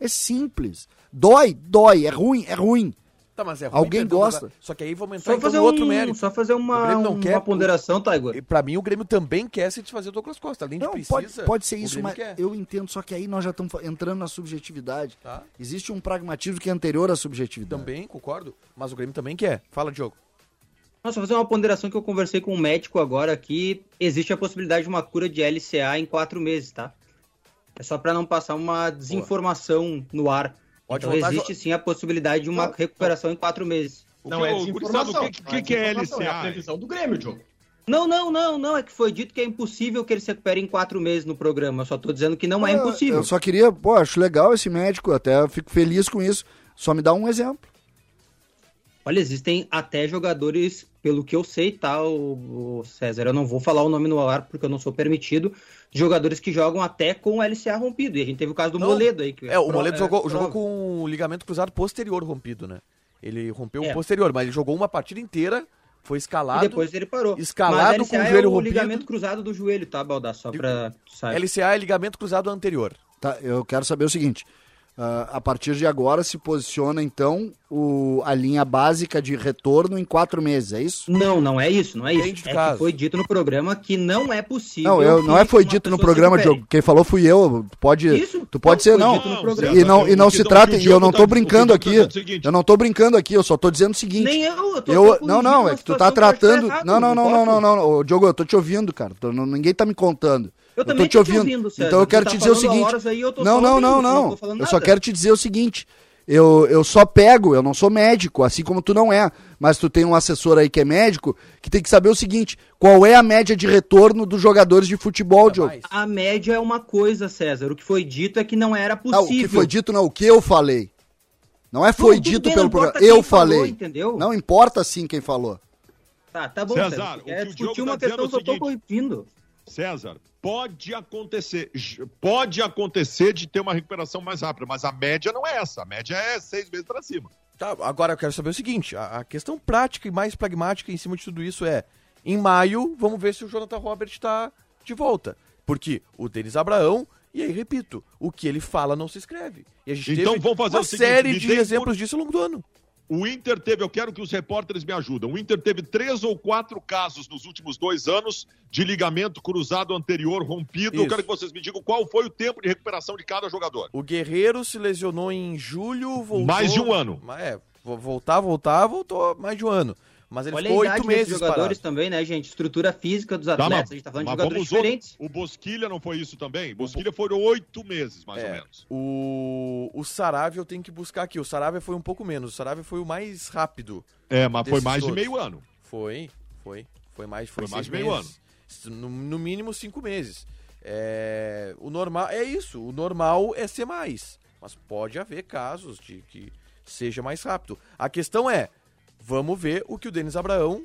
Speaker 3: É simples. Dói, dói, é ruim, é ruim.
Speaker 2: Tá, mas é
Speaker 3: ruim, Alguém gosta.
Speaker 2: Só que aí vamos entrar só fazer um, outro mérito.
Speaker 6: Só fazer uma,
Speaker 2: não
Speaker 6: uma
Speaker 2: quer,
Speaker 6: ponderação, Tiger.
Speaker 2: E pra mim o Grêmio também quer se desfazer do Douglas Costa. Além de não, precisa,
Speaker 3: pode, pode ser isso, mas quer. eu entendo. Só que aí nós já estamos entrando na subjetividade. Tá. Existe um pragmatismo que é anterior à subjetividade.
Speaker 2: Também, concordo. Mas o Grêmio também quer. Fala, Diogo.
Speaker 6: Nossa, fazer uma ponderação que eu conversei com um médico agora aqui. Existe a possibilidade de uma cura de LCA em quatro meses, tá? É só para não passar uma desinformação Boa. no ar. Ótimo, então existe sim a possibilidade de uma recuperação em quatro meses.
Speaker 5: O não, é desinformação. O que, que, que é LCA? É a previsão do Grêmio, Diogo.
Speaker 6: Não, não, não, não. É que foi dito que é impossível que ele se recupere em quatro meses no programa. Eu só tô dizendo que não é, é impossível.
Speaker 3: Eu só queria, pô, acho legal esse médico, até fico feliz com isso. Só me dá um exemplo.
Speaker 6: Olha, existem até jogadores, pelo que eu sei, tá, o, o César, eu não vou falar o nome no ar porque eu não sou permitido, jogadores que jogam até com o LCA rompido. E a gente teve o caso do não, Moledo aí. Que
Speaker 2: é, o Moledo é, jogou, jogou com o ligamento cruzado posterior rompido, né? Ele rompeu é. o posterior, mas ele jogou uma partida inteira, foi escalado.
Speaker 6: E depois ele parou.
Speaker 2: Escalado mas com o joelho é o rompido.
Speaker 6: ligamento cruzado do joelho, tá, Baldar? Só pra
Speaker 2: saber. LCA é ligamento cruzado anterior.
Speaker 3: Tá, eu quero saber o seguinte. Uh, a partir de agora se posiciona então o, a linha básica de retorno em quatro meses, é isso?
Speaker 6: Não, não é isso, não é isso. É foi dito no programa que não é possível.
Speaker 3: Não, eu, não é foi dito no programa, Diogo. Quem falou fui eu. Pode, isso, tu pode ser não. E não e não se trata e eu não tô brincando aqui. Eu não tô brincando aqui. Eu só tô dizendo o seguinte. Nem eu. Eu, tô, eu não, não, é que tu tá tratando. Não, não, não, não, não, não, Diogo, eu tô te ouvindo, cara. ninguém tá me contando. Eu, eu também tô te ouvindo. ouvindo então eu quero tá te dizer o seguinte. Aí, não, não, não, não, não. Eu só quero te dizer o seguinte. Eu, eu só pego, eu não sou médico, assim como tu não é. Mas tu tem um assessor aí que é médico, que tem que saber o seguinte: qual é a média de retorno dos jogadores de futebol, Diogo?
Speaker 6: A média é uma coisa, César. O que foi dito é que não era possível.
Speaker 3: Não, o que foi dito não, o que eu falei. Não é foi dito bem, pelo programa. Eu falei. Falou, entendeu? Não importa sim quem falou.
Speaker 6: Tá, tá bom, César. César é discutir uma tá questão que eu tô corrigindo.
Speaker 4: César, pode acontecer, pode acontecer de ter uma recuperação mais rápida, mas a média não é essa. A média é seis meses para cima.
Speaker 2: Tá, agora eu quero saber o seguinte: a, a, questão prática e mais pragmática em cima de tudo isso é: em maio, vamos ver se o Jonathan Robert está de volta. Porque o Denis Abraão, e aí repito, o que ele fala não se escreve. E a gente então, teve vamos fazer uma seguinte, série de exemplos por... disso ao longo do ano.
Speaker 4: O Inter teve, eu quero que os repórteres me ajudem. O Inter teve três ou quatro casos nos últimos dois anos de ligamento cruzado anterior rompido. Isso. Eu quero que vocês me digam qual foi o tempo de recuperação de cada jogador.
Speaker 2: O Guerreiro se lesionou em julho, voltou.
Speaker 4: Mais de um ano.
Speaker 2: É, voltar, voltar, voltou mais de um ano. Mas ele
Speaker 6: Olha
Speaker 2: ficou oito meses
Speaker 6: jogadores parado. também, né, gente? Estrutura física dos tá, atletas. Tá, a gente tá falando de jogadores diferentes.
Speaker 4: O Bosquilha não foi isso também? Bosquilha foram oito meses, mais é, ou menos.
Speaker 2: O, o Saravia eu tenho que buscar aqui. O Saravia foi um pouco menos. O Saravia foi o mais rápido.
Speaker 4: É, mas foi mais todos. de meio ano.
Speaker 2: Foi, foi. Foi mais, foi, foi mais de meio meses. ano. No, no, mínimo cinco meses. É, o normal é isso. O normal é ser mais. Mas pode haver casos de que seja mais rápido. A questão é Vamos ver o que o Denis Abraão,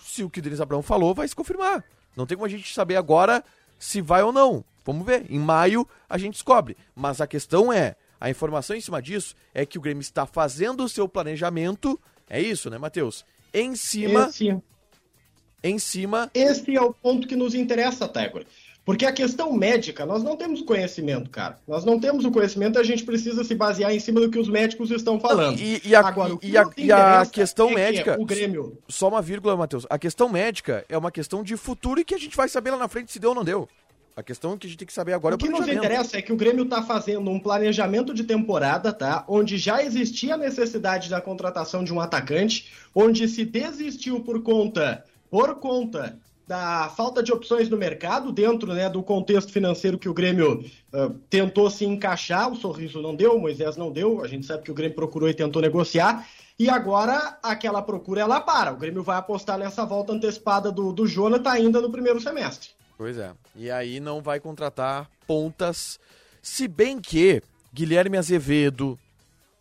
Speaker 2: se o que o Denis Abraão falou, vai se confirmar. Não tem como a gente saber agora se vai ou não. Vamos ver. Em maio a gente descobre. Mas a questão é, a informação em cima disso é que o Grêmio está fazendo o seu planejamento. É isso, né, Matheus? Em cima. Esse, em cima.
Speaker 5: Esse é o ponto que nos interessa, Tégora. Porque a questão médica, nós não temos conhecimento, cara. Nós não temos o conhecimento, a gente precisa se basear em cima do que os médicos estão falando.
Speaker 2: E, e a, Agora, e a, e a questão é médica. Que o Grêmio. Só uma vírgula, Matheus. A questão médica é uma questão de futuro e que a gente vai saber lá na frente se deu ou não deu. A questão que a gente tem que saber agora
Speaker 5: o é o que nos interessa é que o Grêmio está fazendo um planejamento de temporada, tá? Onde já existia a necessidade da contratação de um atacante, onde se desistiu por conta, por conta da falta de opções no mercado, dentro né, do contexto financeiro que o Grêmio uh, tentou se encaixar, o Sorriso não deu, o Moisés não deu, a gente sabe que o Grêmio procurou e tentou negociar, e agora aquela procura ela para. O Grêmio vai apostar nessa volta antecipada do, do Jonathan ainda no primeiro semestre.
Speaker 2: Pois é, e aí não vai contratar pontas, se bem que Guilherme Azevedo,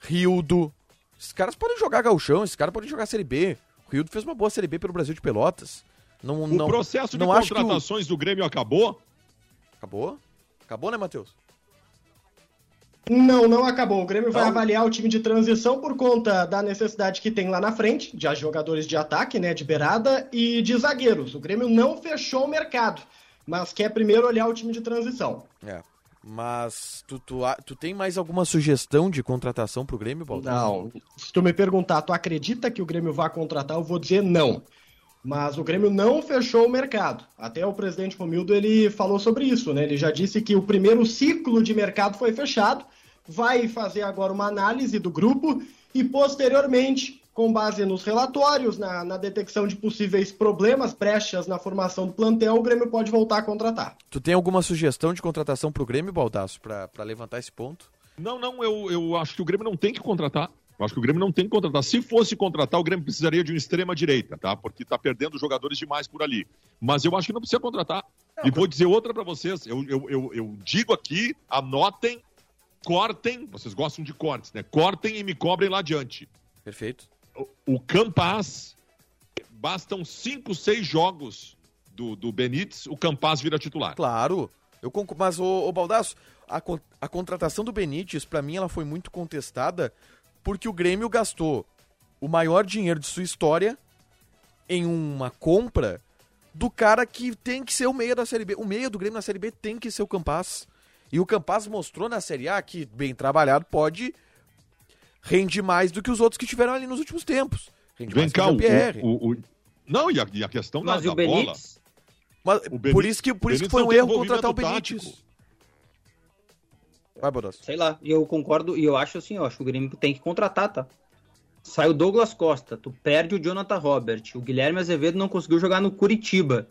Speaker 2: Rildo, esses caras podem jogar galchão, esses caras podem jogar Série B. O Rildo fez uma boa Série B pelo Brasil de Pelotas.
Speaker 4: Não, o processo de contratações o... do Grêmio acabou?
Speaker 2: Acabou? Acabou, né, Matheus?
Speaker 5: Não, não acabou. O Grêmio não. vai avaliar o time de transição por conta da necessidade que tem lá na frente, de jogadores de ataque, né, de beirada e de zagueiros. O Grêmio não fechou o mercado, mas quer primeiro olhar o time de transição.
Speaker 2: É. Mas tu, tu, tu tem mais alguma sugestão de contratação pro Grêmio,
Speaker 5: Paulo? Não. Se tu me perguntar, tu acredita que o Grêmio vai contratar, eu vou dizer não. Mas o Grêmio não fechou o mercado. Até o presidente Romildo ele falou sobre isso, né? Ele já disse que o primeiro ciclo de mercado foi fechado, vai fazer agora uma análise do grupo e posteriormente, com base nos relatórios, na, na detecção de possíveis problemas, brechas na formação do plantel, o Grêmio pode voltar a contratar.
Speaker 2: Tu tem alguma sugestão de contratação para o Grêmio, Baldaço, para levantar esse ponto?
Speaker 4: Não, não, eu, eu acho que o Grêmio não tem que contratar. Eu acho que o Grêmio não tem que contratar. Se fosse contratar, o Grêmio precisaria de um extrema-direita, tá? Porque tá perdendo jogadores demais por ali. Mas eu acho que não precisa contratar. Não, e vou dizer outra para vocês. Eu, eu, eu, eu, digo aqui, anotem, cortem. Vocês gostam de cortes, né? Cortem e me cobrem lá adiante.
Speaker 2: Perfeito.
Speaker 4: O, o Campas, bastam cinco, seis jogos do, do Benítez, o Campas vira titular.
Speaker 2: Claro. Eu Mas, o, o Baldasso, a, a contratação do Benítez, para mim, ela foi muito contestada porque o Grêmio gastou o maior dinheiro de sua história em uma compra do cara que tem que ser o meia da Série B. O meia do Grêmio na Série B tem que ser o Campas. E o Campas mostrou na Série A que, bem trabalhado, pode rende mais do que os outros que tiveram ali nos últimos tempos. Rende
Speaker 4: Vem cá, o, o, o, Não, e a, e a questão Mas da, da bola...
Speaker 2: Mas, por isso que, por isso que foi um erro contratar o Benítez. Tático.
Speaker 6: Vai, Bodas. Sei lá, e eu concordo, e eu acho assim, eu acho que o Grêmio tem que contratar, tá? Sai o Douglas Costa, tu perde o Jonathan Robert, o Guilherme Azevedo não conseguiu jogar no Curitiba.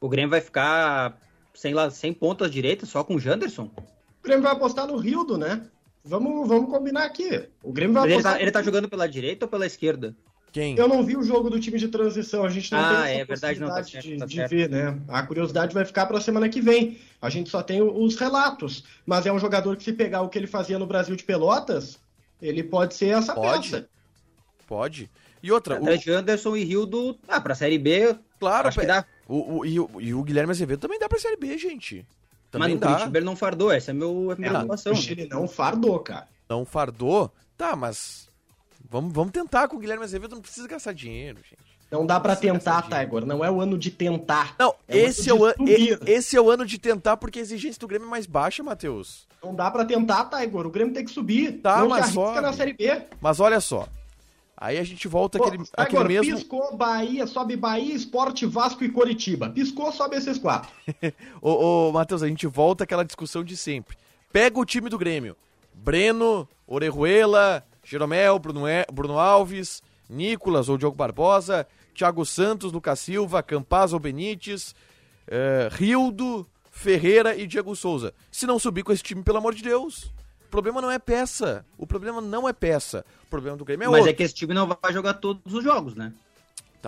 Speaker 6: O Grêmio vai ficar sem, lá, sem pontas direitas, só com o Janderson?
Speaker 5: O Grêmio vai apostar no Rildo, né? Vamos, vamos combinar aqui. O Grêmio vai
Speaker 6: ele
Speaker 5: apostar.
Speaker 6: Tá, ele tá jogando pela direita ou pela esquerda?
Speaker 2: Quem?
Speaker 5: Eu não vi o jogo do time de transição, a gente não
Speaker 6: ah,
Speaker 5: tem essa
Speaker 6: é verdade, não, tá
Speaker 5: de,
Speaker 6: certo, tá
Speaker 5: de ver, né? A curiosidade vai ficar para a semana que vem. A gente só tem os relatos, mas é um jogador que se pegar o que ele fazia no Brasil de Pelotas, ele pode ser essa
Speaker 2: pode.
Speaker 5: peça.
Speaker 2: Pode. E outra,
Speaker 6: o... Anderson e Rildo, ah, pra Série B,
Speaker 2: claro,
Speaker 6: acho que dá.
Speaker 2: O, o, e, o, e o Guilherme Azevedo também dá pra Série B, gente. Também
Speaker 6: mas no
Speaker 2: dá.
Speaker 6: Curitiba ele não fardou, essa é, meu, é a minha
Speaker 5: é,
Speaker 6: preocupação.
Speaker 5: Ele não fardou, cara.
Speaker 2: Não fardou? Tá, mas vamos, vamos tentar com o Guilherme Azevedo, não precisa gastar dinheiro, gente.
Speaker 5: Não dá para tentar, Tiger. Não é o ano de tentar.
Speaker 2: Não, é esse, é o an... esse é o ano de tentar porque a exigência do Grêmio é mais baixa, Matheus.
Speaker 5: Não dá para tentar, Tiger. O Grêmio tem que subir.
Speaker 2: Tá,
Speaker 5: não
Speaker 2: mas
Speaker 5: se
Speaker 2: sobe.
Speaker 5: na Série B.
Speaker 2: Mas olha só. Aí a gente volta
Speaker 5: Pô,
Speaker 2: aquele,
Speaker 5: Tiger,
Speaker 2: aquele mesmo.
Speaker 5: Piscou, Bahia, sobe Bahia, Esporte, Vasco e Coritiba. Piscou, sobe esses quatro.
Speaker 2: ô, ô, Matheus, a gente volta àquela discussão de sempre. Pega o time do Grêmio. Breno, Orejuela, Jeromel, Bruno, Bruno Alves, Nicolas ou Diogo Barbosa, Thiago Santos, Lucas Silva, Campaz ou Benítez, uh, Rildo, Ferreira e Diego Souza. Se não subir com esse time, pelo amor de Deus. O problema não é peça. O problema não é peça. O problema do Grêmio é
Speaker 6: Mas
Speaker 2: outro.
Speaker 6: é que esse time não vai jogar todos os jogos, né?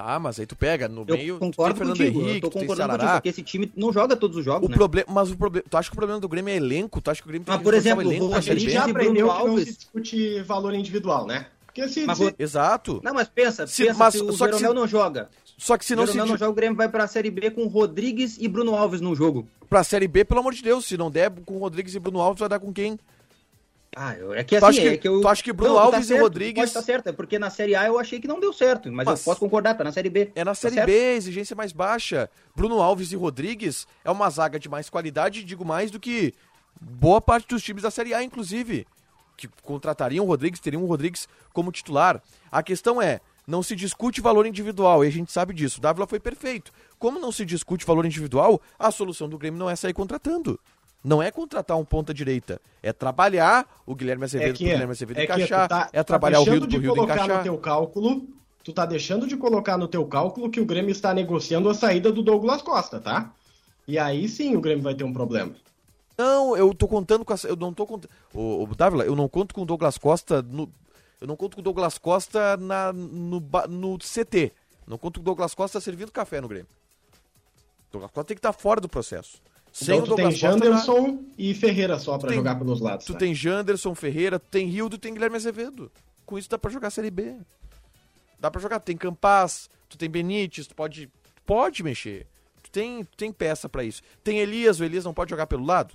Speaker 2: Tá, mas aí tu pega no
Speaker 6: eu
Speaker 2: meio,
Speaker 6: concordo
Speaker 2: tu tem Fernando
Speaker 6: contigo,
Speaker 2: Henrique,
Speaker 6: eu tô concordando contigo, porque esse time não joga todos os jogos,
Speaker 2: O
Speaker 6: né?
Speaker 2: problema, mas o problema, tu acha que o problema do Grêmio é elenco? Tu acha que o Grêmio tem
Speaker 6: Mas,
Speaker 2: que
Speaker 6: por exemplo,
Speaker 2: o elenco
Speaker 5: já aprendeu que não se discute valor individual, né? Porque se,
Speaker 6: Mas,
Speaker 5: se-
Speaker 2: Exato.
Speaker 6: Não, mas pensa,
Speaker 2: Se-
Speaker 6: pensa
Speaker 2: mas
Speaker 6: se o
Speaker 2: que se-
Speaker 6: Jeromel não joga.
Speaker 2: Só que se não
Speaker 6: Se
Speaker 2: se
Speaker 6: Jeromel não joga, o Grêmio vai pra Série B com Rodrigues e Bruno Alves no jogo.
Speaker 2: pra Série B, pelo amor de Deus, se não der com o Rodrigues e Bruno Alves, vai dar com quem?
Speaker 6: Ah, eu- é que assim,
Speaker 2: que-
Speaker 6: é que eu...
Speaker 2: tu acha que Bruno
Speaker 6: Não, tu
Speaker 2: Alves e
Speaker 6: certo,
Speaker 2: Rodrigues-
Speaker 6: Pode estar certo, é porque na Série A eu achei que não deu certo, mas,
Speaker 2: Mas-
Speaker 6: eu posso concordar, tá na Série B.
Speaker 2: É na
Speaker 6: Tá
Speaker 2: Série
Speaker 6: certo?
Speaker 2: B, exigência mais baixa. Bruno Alves e Rodrigues é uma zaga de mais qualidade, digo mais do que boa parte dos times da Série A, inclusive. Que contratariam o Rodrigues, teriam o Rodrigues como titular. A questão é, não se discute valor individual, e a gente sabe disso. O Dávila foi perfeito. Como não se discute valor individual, a solução do Grêmio não é sair contratando. Não é contratar um ponta direita, é trabalhar o Guilherme Azevedo pro Guilherme Azevedo
Speaker 5: é que
Speaker 2: encaixar,
Speaker 5: tá-
Speaker 2: é
Speaker 5: tu
Speaker 2: trabalhar
Speaker 5: tá
Speaker 2: o Rio pro
Speaker 5: de
Speaker 2: Rio
Speaker 5: colocar
Speaker 2: encaixar.
Speaker 5: no teu cálculo, tu tá deixando de colocar no teu cálculo que o Grêmio está negociando a saída do Douglas Costa, tá? E aí sim o Grêmio vai ter um problema.
Speaker 2: Não, eu tô contando com essa. Eu não tô contando. Ô, ô, Dávila, eu não conto com o Douglas Costa no. Eu não conto com o Douglas Costa na, no, no CT. Não conto com o Douglas Costa servindo café no Grêmio. O Douglas Costa tem que estar fora do processo. Sem
Speaker 5: então tu tem
Speaker 2: Costa.
Speaker 5: Janderson e Ferreira só pra
Speaker 2: tem-
Speaker 5: jogar pelos lados.
Speaker 2: Tu
Speaker 5: tá?
Speaker 2: tem Janderson Ferreira, tu tem Rildo, tu tem Guilherme Azevedo. Com isso dá pra jogar Série B. Dá pra jogar. Tu tem Campaz, tu tem Benítez, tu pode. Pode mexer. Tu tem, tu tem peça pra isso. Tem Elias, o Elias não pode jogar pelo lado?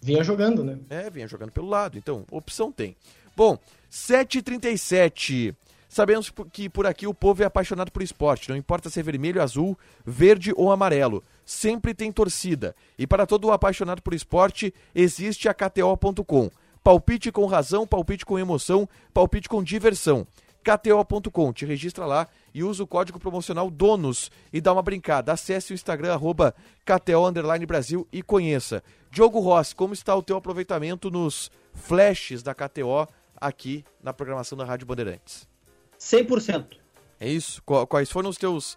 Speaker 5: Vinha jogando, né?
Speaker 2: É, vinha jogando pelo lado. Então, opção tem. Bom, 7h37. Sabemos que por aqui o povo é apaixonado por esporte. Não importa se é vermelho, azul, verde ou amarelo. Sempre tem torcida. E para todo o apaixonado por esporte, existe a KTO.com. Palpite com razão, palpite com emoção, palpite com diversão. KTO.com, te registra lá e usa o código promocional DONOS e dá uma brincada. Acesse o Instagram, arroba KTO Brasil e conheça. Diogo Rossi, como está o teu aproveitamento nos flashes da KTO aqui na programação da Rádio Bandeirantes?
Speaker 6: 100%.
Speaker 2: É isso? Qu- Quais foram os teus,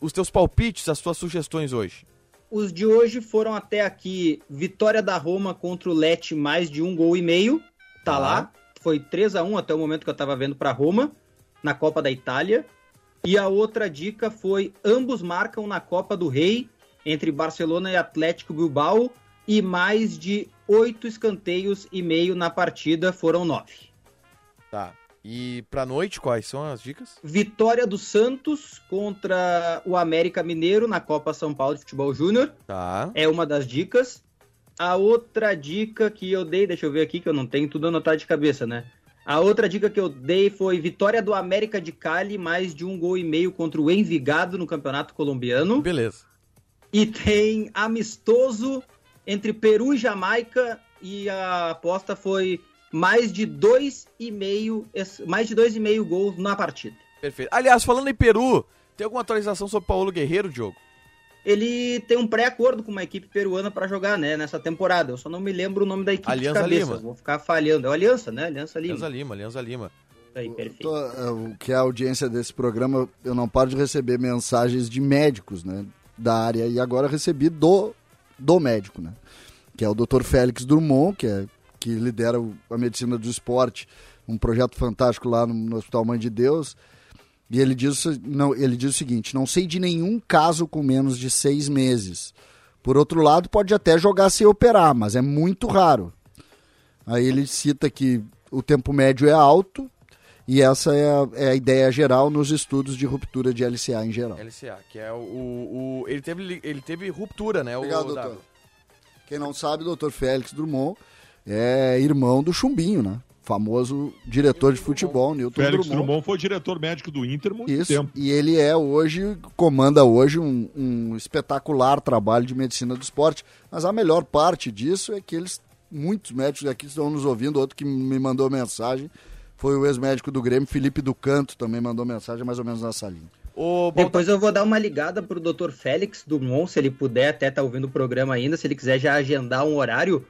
Speaker 2: os teus palpites, as tuas sugestões hoje?
Speaker 6: Os de hoje foram até aqui vitória da Roma contra o Lecce, mais de um gol e meio. Tá
Speaker 2: Tá.
Speaker 6: lá. Foi 3 a 1 até o momento que eu tava vendo para Roma, na Copa da Itália. E a outra dica foi ambos marcam na Copa do Rei, entre Barcelona e Atlético Bilbao, e mais de oito escanteios e meio na partida, foram nove.
Speaker 2: Tá. E pra noite, quais são as dicas?
Speaker 6: Vitória do Santos contra o América Mineiro na Copa São Paulo de Futebol Júnior.
Speaker 2: Tá.
Speaker 6: é uma das dicas. A outra dica que eu dei, deixa eu ver aqui que eu não tenho tudo anotado de cabeça, né? A outra dica que eu dei foi vitória do América de Cali, mais de um gol e meio contra o Envigado no Campeonato Colombiano.
Speaker 2: Beleza.
Speaker 6: E tem amistoso entre Peru e Jamaica e a aposta foi mais de dois e meio, mais de dois e meio gols na partida.
Speaker 2: Perfeito. Aliás, falando em Peru, tem alguma atualização sobre Paulo Guerreiro, Diogo?
Speaker 6: Ele tem um pré-acordo com uma equipe peruana para jogar, né, nessa temporada. Eu só não me lembro o nome da equipe
Speaker 2: Alianza
Speaker 6: de cabeça.
Speaker 2: Lima.
Speaker 6: Vou ficar falhando. É o Aliança, né? Aliança Lima.
Speaker 2: Alianza Lima, Alianza Lima.
Speaker 6: Aí, perfeito.
Speaker 3: É, o que é a audiência desse programa, eu não paro de receber mensagens de médicos, né? da área e agora recebi do, do médico, né? Que é o Dr. Félix Drummond, que, é, que lidera a medicina do esporte, um projeto fantástico lá no, no Hospital Mãe de Deus. E ele diz, não, ele diz o seguinte: não sei de nenhum caso com menos de seis meses. Por outro lado, pode até jogar sem operar, mas é muito raro. Aí ele cita que o tempo médio é alto, e essa é a, é a, ideia geral nos estudos de ruptura de LCA em geral.
Speaker 2: LCA, que é o. o, o ele, teve, ele teve ruptura, né?
Speaker 3: Obrigado, o, doutor. Quem não sabe, doutor Félix Drummond é irmão do Chumbinho, né? Famoso diretor de futebol, Newton
Speaker 4: Félix Drummond. Drummond foi diretor médico do Inter muito Isso, tempo.
Speaker 3: E ele é hoje, comanda hoje um, um espetacular trabalho de medicina do esporte. Mas a melhor parte disso é que eles, muitos médicos aqui estão nos ouvindo, outro que me mandou mensagem, foi o ex-médico do Grêmio, Felipe do Canto, também mandou mensagem mais ou menos nessa linha.
Speaker 6: O... Depois eu vou dar uma ligada pro Dr. Félix Dumont, se ele puder até estar tá ouvindo o programa ainda, se ele quiser já agendar um horário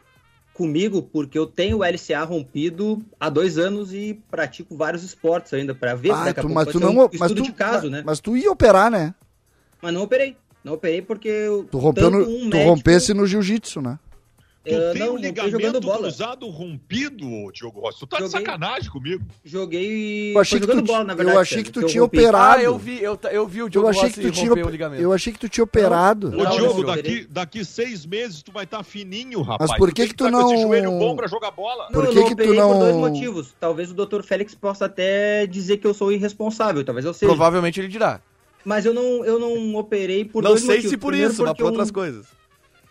Speaker 6: comigo, porque eu tenho o LCA rompido há dois anos e pratico vários esportes ainda, para ver
Speaker 3: ah, tu, mas tu não, um mas tu, de caso, né? Mas tu ia operar, né?
Speaker 6: Mas não operei. Não operei porque
Speaker 3: tu rompeu no, um tu médico... rompesse no jiu-jitsu, né?
Speaker 4: Tu uh, tem não, um ligamento cruzado rompido, Diogo Rossi. Tu tá Joguei... de sacanagem comigo.
Speaker 6: Joguei.
Speaker 3: Eu achei, que tu, bola, verdade, eu achei que tu tinha operado. Ah,
Speaker 2: eu vi, eu, eu vi o Diogo
Speaker 3: eu achei Rossi que tu tinha, o ligamento. Eu achei que tu tinha operado.
Speaker 4: Ô, Diogo, daqui, daqui seis meses tu vai estar tá fininho, rapaz.
Speaker 3: Mas por que, que, tu, não.
Speaker 4: esse joelho bom pra jogar bola.
Speaker 6: Não, por que, que tu não. por dois motivos. Talvez o Dr. Félix possa até dizer que eu sou irresponsável. Talvez eu seja.
Speaker 2: Provavelmente ele dirá.
Speaker 6: Mas eu não, eu não operei por
Speaker 2: não dois motivos. Não sei se por isso, mas por outras coisas.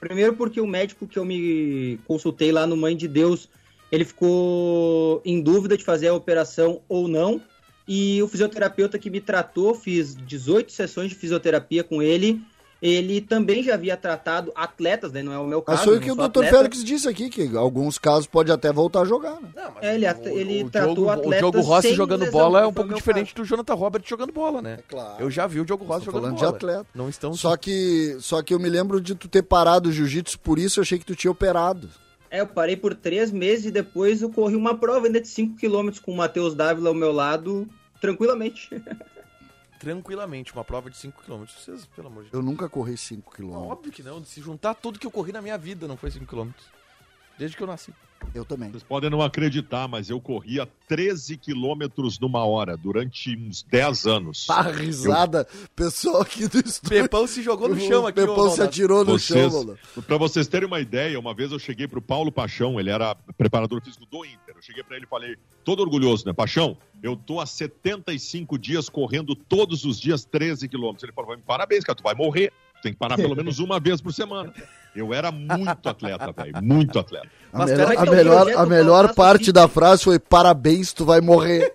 Speaker 6: Primeiro porque o médico que eu me consultei lá no Mãe de Deus, ele ficou em dúvida de fazer a operação ou não. E o fisioterapeuta que me tratou, fiz 18 sessões de fisioterapia com ele ele também já havia tratado atletas, né? Não é o meu caso.
Speaker 3: Mas foi o que o Dr. Félix disse aqui, que alguns casos pode até voltar a jogar. Né?
Speaker 6: Não, é, ele, o, ele o tratou
Speaker 2: jogo,
Speaker 6: atletas.
Speaker 2: O Diogo Rossi jogando lesão, bola é um pouco diferente caso. do Jonathan Robert jogando bola, né? É claro. Eu já vi o Diogo Rossi jogando falando bola.
Speaker 3: de atleta.
Speaker 2: Não estão
Speaker 3: só que Só que eu me lembro de tu ter parado o jiu-jitsu, por isso eu achei que tu tinha operado.
Speaker 6: É, eu parei por três meses e depois eu corri uma prova ainda de 5 km com o Matheus Dávila ao meu lado, tranquilamente.
Speaker 2: tranquilamente uma prova de 5 km. Vocês, pelo amor de
Speaker 3: Deus. Eu nunca corri 5 km.
Speaker 2: Óbvio que não. Se juntar tudo que eu corri na minha vida, não foi 5 km. Desde que eu nasci.
Speaker 3: Eu também.
Speaker 4: Vocês podem não acreditar, mas eu corria 13 quilômetros numa hora durante uns 10 anos.
Speaker 3: Pá, risada. Eu... Pessoal aqui do estúdio.
Speaker 2: Pepão se jogou no chão aqui.
Speaker 3: Pepão se atirou no vocês, chão.
Speaker 4: Pra vocês terem uma ideia, uma vez eu cheguei pro Paulo Paixão, ele era preparador físico do Inter. Eu cheguei para ele e falei, todo orgulhoso, né? Paixão, eu tô há 75 dias correndo todos os dias 13 quilômetros. Ele falou, parabéns, cara, tu vai morrer tem que parar pelo menos uma vez por semana. Eu era muito atleta, velho. Muito atleta.
Speaker 3: A Mas melhor, a melhor, a melhor parte da frase foi parabéns, tu vai morrer.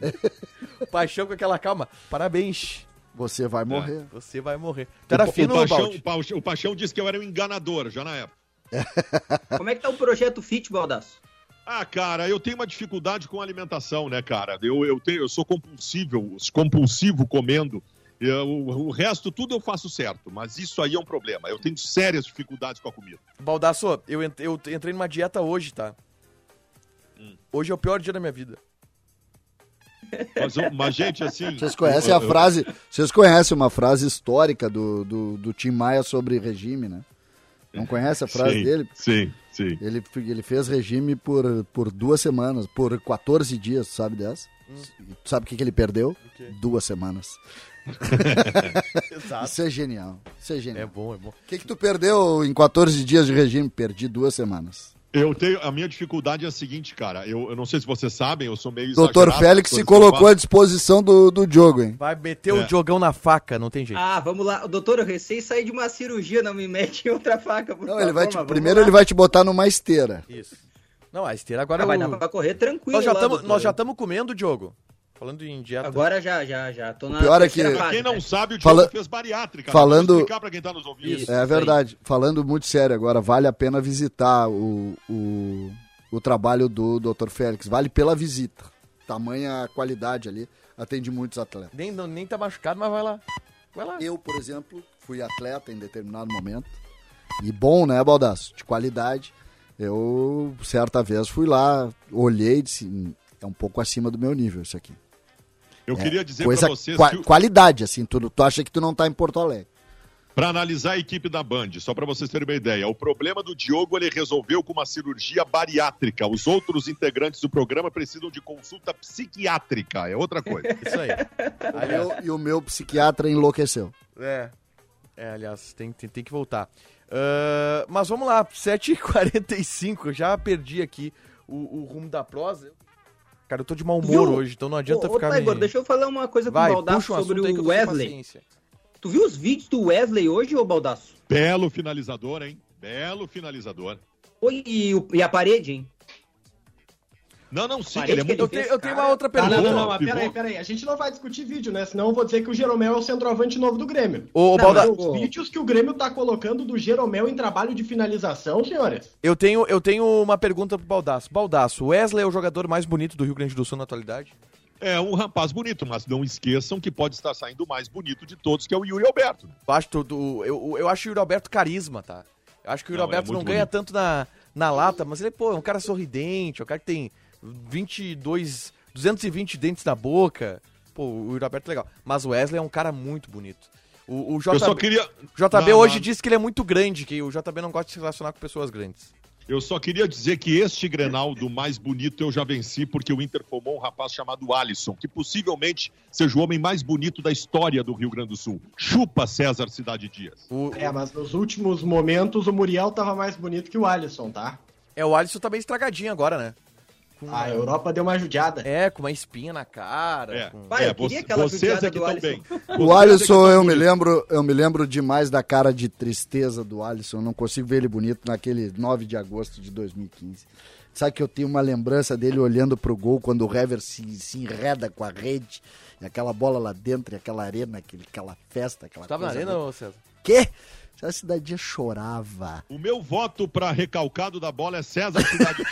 Speaker 2: Paixão com aquela calma. Parabéns.
Speaker 3: Você vai morrer. É.
Speaker 2: Você vai morrer. Tu era o, fino,
Speaker 4: o Paixão, o Paixão, o Paixão disse que eu era um enganador, já na época.
Speaker 6: Como é que tá o projeto Fit, Baldaço?
Speaker 4: Ah, cara, eu tenho uma dificuldade com alimentação, né, cara? Eu, eu, tenho, eu sou compulsivo, compulsivo comendo. Eu, o resto, tudo eu faço certo, mas isso aí é um problema. Eu tenho sérias dificuldades com a comida.
Speaker 2: Baldaço, eu, eu entrei numa dieta hoje, tá? Hum. Hoje é o pior dia da minha vida.
Speaker 4: Mas, mas, gente, assim.
Speaker 3: Vocês conhecem eu, a eu, frase. Vocês conhecem uma frase histórica do, do, do Tim Maia sobre regime, né? Não conhece a frase
Speaker 4: sim,
Speaker 3: dele?
Speaker 4: Sim, sim.
Speaker 3: Ele, ele fez regime por, por duas semanas, por 14 dias, sabe dessa? Hum. Sabe o que, que ele perdeu? Duas semanas. Exato. Isso é genial. Isso é genial.
Speaker 2: É bom, é bom.
Speaker 3: O que, que tu perdeu em 14 dias de regime? Perdi duas semanas.
Speaker 4: Eu tenho. A minha dificuldade é a seguinte, cara. Eu, eu não sei se vocês sabem, eu sou meio.
Speaker 3: Doutor Félix se colocou à disposição do, do jogo, hein?
Speaker 2: Vai meter é. o jogão na faca, não tem jeito.
Speaker 6: Ah, vamos lá. Doutor, eu recém saí de uma cirurgia, não me mete em outra faca.
Speaker 3: não, ele vai te, primeiro lá. ele vai te botar numa esteira.
Speaker 2: Isso. Não, a esteira agora. Ah,
Speaker 6: vai dar pra correr tranquilo.
Speaker 2: Nós já estamos comendo, Diogo. Falando em dieta.
Speaker 6: Agora já, já, já. Tô
Speaker 3: na o pior é que.
Speaker 4: Pra quem não né? sabe, o Diogo Fala... fez bariátrica.
Speaker 3: Né? Falando.
Speaker 4: explicar pra quem tá nos ouvindo.
Speaker 3: Isso, é verdade. Aí. Falando muito sério agora, vale a pena visitar o, o, o trabalho do Dr. Félix. Vale pela visita. Tamanha qualidade ali. Atende muitos atletas.
Speaker 2: Nem, não, nem tá machucado, mas vai lá. Vai lá.
Speaker 3: Eu, por exemplo, fui atleta em determinado momento. E bom, né, Baldaço? De qualidade. Eu, certa vez, fui lá, olhei e disse: hum, é um pouco acima do meu nível isso aqui.
Speaker 4: Eu é, queria dizer para vocês
Speaker 3: qua, que... Qualidade, assim, tu, tu acha que tu não tá em Porto Alegre.
Speaker 4: para analisar a equipe da Band, só para vocês terem uma ideia. O problema do Diogo ele resolveu com uma cirurgia bariátrica. Os outros integrantes do programa precisam de consulta psiquiátrica. É outra coisa.
Speaker 2: Isso aí.
Speaker 3: aí e o meu psiquiatra enlouqueceu.
Speaker 2: É. É, aliás, tem, tem, tem que voltar. Uh, mas vamos lá, 7h45, já perdi aqui o, o rumo da prosa. Cara, eu tô de mau humor Viu? hoje, então não adianta ô, ficar. Ô,
Speaker 6: Igor, me... deixa eu falar uma coisa com Vai, o Baldasso um sobre o Wesley. Tu viu os vídeos do Wesley hoje, ô Baldasso?
Speaker 4: Belo finalizador, hein? Belo finalizador.
Speaker 6: Oi, e, e a parede, hein?
Speaker 4: Não, não, sim, ele é muito...
Speaker 2: eu, tenho, eu tenho uma outra pergunta.
Speaker 5: não, não, não, mas peraí, peraí. A gente não vai discutir vídeo, né? Senão eu vou dizer que o Jeromel é o centroavante novo do Grêmio.
Speaker 2: O
Speaker 5: não, Balda... Os vídeos que o Grêmio tá colocando do Jeromel em trabalho de finalização, senhores.
Speaker 2: Eu tenho, eu tenho uma pergunta pro Baldaço. Baldaço, o Wesley é o jogador mais bonito do Rio Grande do Sul na atualidade?
Speaker 4: É um rapaz bonito, mas não esqueçam que pode estar saindo o mais bonito de todos, que é o Yuri Alberto.
Speaker 2: Eu acho, tudo, eu, eu acho o Yuri Alberto carisma, tá? Eu acho que o Yuri não, Alberto é não ganha tanto na, na lata, mas ele pô, é um cara sorridente, é um cara que tem 22, 220 dentes na boca. Pô, o Roberto é legal. Mas o Wesley é um cara muito bonito. O, o JB,
Speaker 4: Eu só queria...
Speaker 2: JB não, hoje não. disse que ele é muito grande, que o JB não gosta de se relacionar com pessoas grandes.
Speaker 4: Eu só queria dizer que este Grenal do mais bonito eu já venci porque o Inter formou um rapaz chamado Alisson, que possivelmente seja o homem mais bonito da história do Rio Grande do Sul. Chupa César Cidade Dias.
Speaker 5: O... É, mas nos últimos momentos o Muriel tava mais bonito que o Alisson, tá?
Speaker 2: É, o Alisson tá bem estragadinho agora, né?
Speaker 5: Com a Europa deu uma judiada.
Speaker 2: É, com uma espinha na cara.
Speaker 4: É,
Speaker 2: com...
Speaker 4: Pai, é, você, vocês é que estão bem.
Speaker 3: O Alisson, eu me lembro, eu me lembro demais da cara de tristeza do Alisson. Eu não consigo ver ele bonito naquele 9 de agosto de 2015. Sabe que eu tenho uma lembrança dele olhando pro gol quando o Hever se, se enreda com a rede, e aquela bola lá dentro, e aquela arena, aquele, aquela festa, aquela
Speaker 2: Você tava na arena, ou César?
Speaker 3: Quê? A cidadinha chorava.
Speaker 4: O meu voto para recalcado da bola é César Cidade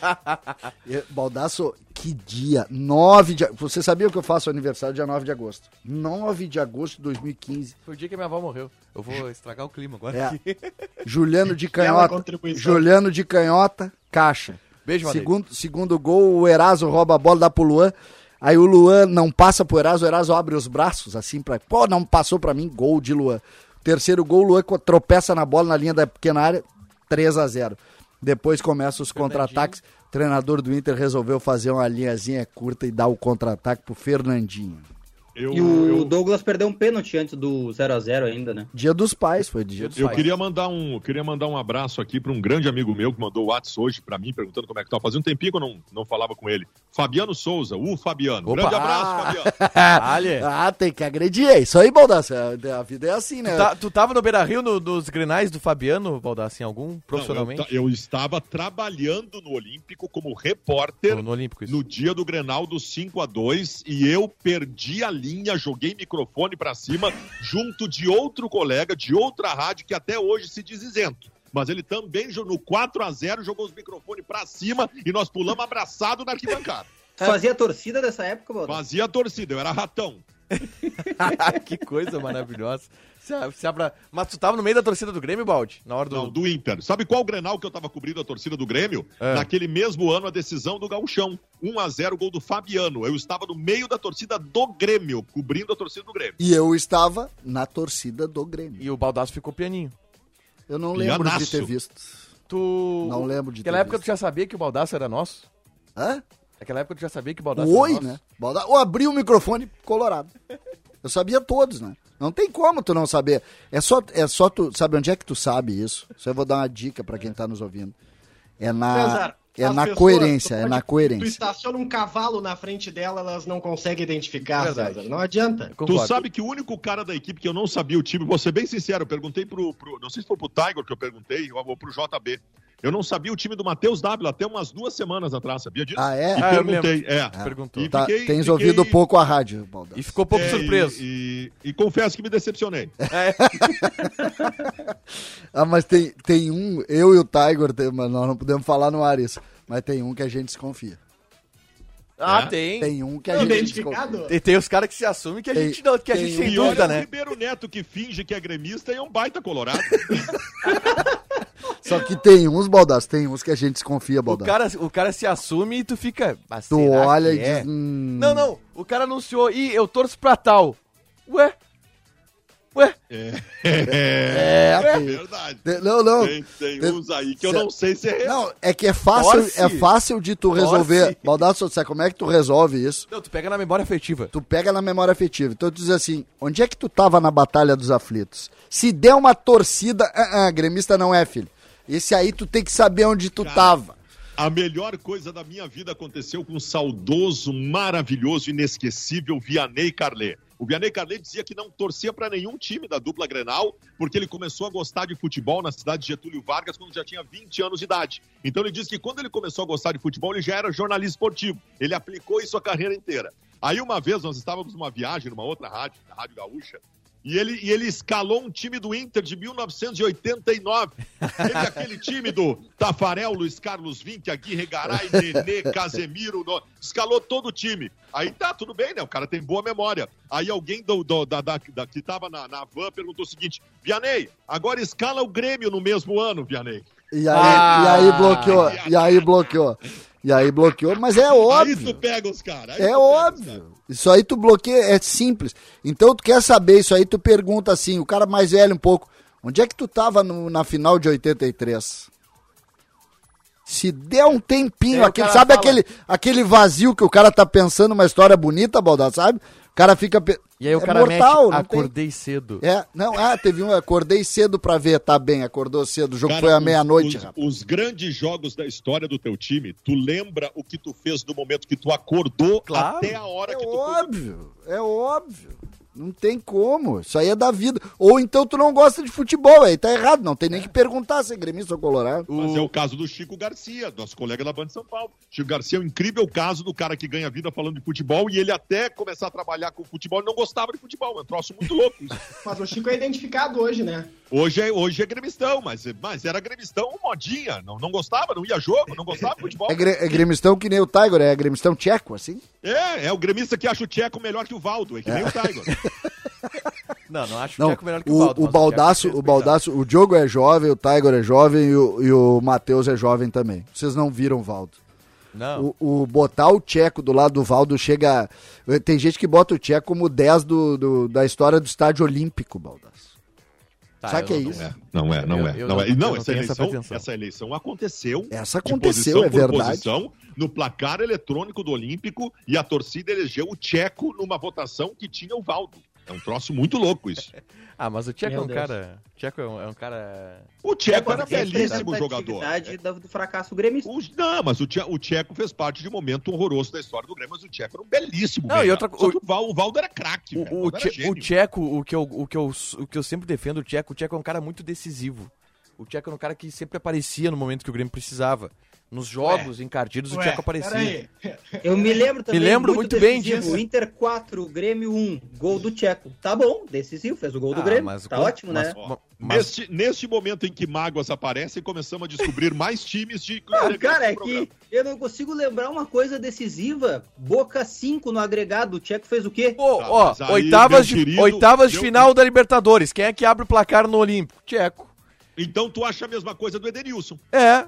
Speaker 3: Baldaço, que dia? 9 de Você sabia que eu faço aniversário dia 9 de agosto? 9 de agosto de 2015.
Speaker 2: Foi o dia que minha avó morreu. Eu vou estragar o clima agora.
Speaker 3: É. Juliano de Canhota. Juliano de Canhota, caixa.
Speaker 2: Beijo,
Speaker 3: segundo, segundo gol, o Eraso rouba a bola da pro Luan. Aí o Luan não passa pro Eraso, o Eraso abre os braços assim pra. Pô, não passou pra mim, gol de Luan. Terceiro gol, o Luan tropeça na bola na linha da pequena área, 3 a 0 Depois começa os contra-ataques. O treinador do Inter resolveu fazer uma linhazinha curta e dar o contra-ataque pro Fernandinho.
Speaker 6: Eu, e o eu... Douglas perdeu um pênalti antes do 0 a 0 ainda, né?
Speaker 3: Dia dos pais, foi dia dos
Speaker 4: eu
Speaker 3: pais.
Speaker 4: queria mandar um, queria mandar um abraço aqui para um grande amigo meu que mandou o WhatsApp hoje para mim, perguntando como é que tá. Fazia um tempinho que eu não, não falava com ele. Fabiano Souza, o Fabiano.
Speaker 2: Opa.
Speaker 4: Grande abraço, ah.
Speaker 3: Fabiano. ah, tem que agredir. É isso aí, Baldassi. A vida é assim, né?
Speaker 2: Tu, tá, tu tava no Beira Rio no, nos grenais do Fabiano, Baldassi, em algum, profissionalmente?
Speaker 4: Não, eu, eu, estava trabalhando no Olímpico como repórter no, no, Olímpico, no dia do Grenal do 5 a 2 e eu perdi a linha, joguei microfone para cima, junto de outro colega de outra rádio que até hoje se diz isento. Mas ele também, no 4 a 0 jogou os microfones para cima e nós pulamos abraçado na arquibancada.
Speaker 6: Fazia torcida dessa época, mano?
Speaker 4: Fazia torcida, eu era ratão.
Speaker 2: que coisa maravilhosa. Se, se abra... Mas tu tava no meio da torcida do Grêmio, Balde? Na hora do...
Speaker 4: Não, do Inter. Sabe qual Grenal que eu tava cobrindo a torcida do Grêmio? É. Naquele mesmo ano, a decisão do Gauchão. 1 a 0 gol do Fabiano. Eu estava no meio da torcida do Grêmio, cobrindo a torcida do Grêmio.
Speaker 3: E eu estava na torcida do Grêmio.
Speaker 2: E o Baldaço ficou pianinho.
Speaker 3: Eu não lembro Pianaço. de ter visto.
Speaker 2: Tu...
Speaker 3: Não lembro de
Speaker 2: Naquela época
Speaker 3: visto.
Speaker 2: tu já sabia que o Baldaço era nosso?
Speaker 3: Hã?
Speaker 2: Naquela época tu já sabia que o Baldaço
Speaker 3: Oi,
Speaker 2: era nosso?
Speaker 3: né? Baldaço... Eu abri o microfone colorado. Eu sabia todos, né? Não tem como tu não saber. É só, é só tu. Sabe onde é que tu sabe isso? Só eu vou dar uma dica para quem tá nos ouvindo. É na. César, é na pessoas, coerência, é na coerência. Tu
Speaker 5: estaciona um cavalo na frente dela, elas não conseguem identificar. César. Não adianta.
Speaker 4: Tu sabe que o único cara da equipe que eu não sabia o time, vou ser bem sincero, eu perguntei pro, pro não sei se foi pro Tiger que eu perguntei, ou pro JB. Eu não sabia o time do Matheus W até umas duas semanas atrás, sabia disso?
Speaker 3: Ah, é?
Speaker 4: E
Speaker 3: ah,
Speaker 4: perguntei, é.
Speaker 3: Ah, perguntou. E tá, fiquei, tens fiquei... ouvido pouco a rádio, Baldasso.
Speaker 2: E ficou pouco
Speaker 4: é,
Speaker 2: surpreso.
Speaker 4: E, e, e, confesso que me decepcionei.
Speaker 3: É. ah, mas tem, tem um, eu e o Tiger, tem, mas nós não podemos falar no ar isso, mas tem um que a gente desconfia.
Speaker 2: Ah, é? tem.
Speaker 3: Tem um que a gente identificado.
Speaker 2: Tem, tem os caras que se assumem que a tem, gente não, que a gente tem, dúvida, né?
Speaker 4: o Ribeiro Neto que finge que é gremista e é um baita colorado.
Speaker 3: Só que tem uns, Baldaço, tem uns que a gente desconfia, Baldaço.
Speaker 2: O cara, o cara se assume e tu fica.
Speaker 3: tu olha e é? diz. Hum...
Speaker 2: Não, não. O cara anunciou, e eu torço pra tal. Ué? Ué?
Speaker 4: É, é,
Speaker 3: é
Speaker 4: verdade.
Speaker 3: Não, não.
Speaker 4: Tem, tem uns aí que eu não sei se é
Speaker 3: Não, é que é fácil, é fácil de tu resolver. Baldasso, sabe como é que tu resolve isso?
Speaker 2: Não, tu pega na memória afetiva.
Speaker 3: Tu pega na memória afetiva. Então tu diz assim, onde é que tu tava na Batalha dos Aflitos? Se der uma torcida, uh, uh, gremista não é, filho. Esse aí tu tem que saber onde tu Cara, tava.
Speaker 4: A melhor coisa da minha vida aconteceu com o saudoso, maravilhoso, inesquecível Vianney Carlet. O Vianney Carlet dizia que não torcia para nenhum time da dupla Grenal, porque ele começou a gostar de futebol na cidade de Getúlio Vargas quando já tinha 20 anos de idade. Então ele disse que quando ele começou a gostar de futebol, ele já era jornalista esportivo. Ele aplicou isso a carreira inteira. Aí uma vez nós estávamos numa viagem numa outra rádio, na Rádio Gaúcha, e ele, e ele escalou um time do Inter de 1989. Teve aquele time do Tafarel, Luiz Carlos Vinck, Aguirre Garay, Nenê, Casemiro. No... Escalou todo o time. Aí tá, tudo bem, né? O cara tem boa memória. Aí alguém do, do da, da, da, que tava na, na van perguntou o seguinte: Vianney, agora escala o Grêmio no mesmo ano, Vianney.
Speaker 3: E aí, ah, e aí bloqueou, e aí bloqueou. E aí bloqueou, mas é óbvio. Aí
Speaker 4: tu pega os caras.
Speaker 3: É óbvio. Cara. Isso aí tu bloqueia, é simples. Então tu quer saber isso aí, tu pergunta assim, o cara mais velho um pouco, onde é que tu tava no, na final de 83? Se der um tempinho, aquele, sabe aquele, aquele vazio que o cara tá pensando uma história bonita, Baldar, sabe? Cara fica.
Speaker 2: E aí o é cara mortal, mete, acordei tem... cedo.
Speaker 3: É, não, ah, teve um, acordei cedo pra ver, tá bem, acordou cedo, o jogo cara, foi à meia-noite.
Speaker 4: Os, os, grandes jogos da história do teu time, tu lembra o que tu fez no momento que tu acordou claro, até a hora
Speaker 3: é
Speaker 4: que tu...
Speaker 3: óbvio, é óbvio. Não tem como. Isso aí é da vida. Ou então tu não gosta de futebol, aí tá errado. Não tem nem que perguntar se é gremista ou colorado.
Speaker 4: Mas é o caso do Chico Garcia, nosso colega da Band de São Paulo. Chico Garcia é um incrível caso do cara que ganha vida falando de futebol e ele até começar a trabalhar com futebol não gostava de futebol. É um troço muito louco. Isso.
Speaker 5: Mas o Chico é identificado hoje, né?
Speaker 4: Hoje é, hoje é gremistão, mas, mas era gremistão modinha. Não, não gostava, não ia jogo, não gostava de futebol.
Speaker 3: É, gre, é gremistão que nem o Tiger, é gremistão tcheco, assim?
Speaker 4: É, é o gremista que acha o tcheco melhor que o Valdo, é que é. nem o Tiger.
Speaker 2: Não, não acho não, o Tcheco melhor que o, o
Speaker 3: Valdo. O Baldaço, o, Baldaço, o Diogo é jovem, o Tiger é jovem e o, e o Matheus é jovem também. Vocês não viram o Valdo.
Speaker 2: Não.
Speaker 3: O, o, botar o Tcheco do lado do Valdo chega. Tem gente que bota o Tcheco como 10 do, do, da história do estádio olímpico, Baldaço. Tá, Sabe que é isso?
Speaker 4: Não é, não é, não é. não, é. não, essa, eleição, essa, eleição aconteceu.
Speaker 3: Essa aconteceu, é verdade. Posição,
Speaker 4: no placar eletrônico do Olímpico e a torcida elegeu o Tcheco numa votação que tinha o Valdo. É um troço muito louco isso.
Speaker 2: ah, mas o Tcheco é um cara. Tcheco é um, é um cara.
Speaker 4: O Tcheco era belíssimo jogador.
Speaker 6: do fracasso gremista. O,
Speaker 4: não, mas o Tcheco, o Tcheco fez parte de um momento horroroso da história do Grêmio, mas o Tcheco era um belíssimo. Não, e outra coisa. O, o Valdo era craque.
Speaker 2: O, o, o, Tcheco, o que, eu, o, que eu, o que eu sempre defendo, o Tcheco, o Tcheco é um cara muito decisivo. O Tcheco era um cara que sempre aparecia no momento que o Grêmio precisava. Nos jogos ué, encardidos, ué, o Tcheco aparecia.
Speaker 6: Eu me lembro também.
Speaker 2: Me lembro muito, muito bem disso.
Speaker 6: Inter 4, Grêmio 1, gol do Tcheco. Tá bom, decisivo, fez o gol do ah, Grêmio. Mas, tá ótimo, mas, né? Ó,
Speaker 4: mas... Neste, neste momento em que mágoas aparecem, começamos a descobrir mais times de.
Speaker 6: Ah, cara, é que eu não consigo lembrar uma coisa decisiva. Boca 5 no agregado, o Tcheco fez o quê?
Speaker 2: Pô, tá, ó, oitavas, de, querido, oitavas de final da Libertadores. Quem é que abre o placar no Olímpico? Tcheco.
Speaker 4: Então tu acha a mesma coisa do Edenilson?
Speaker 2: É.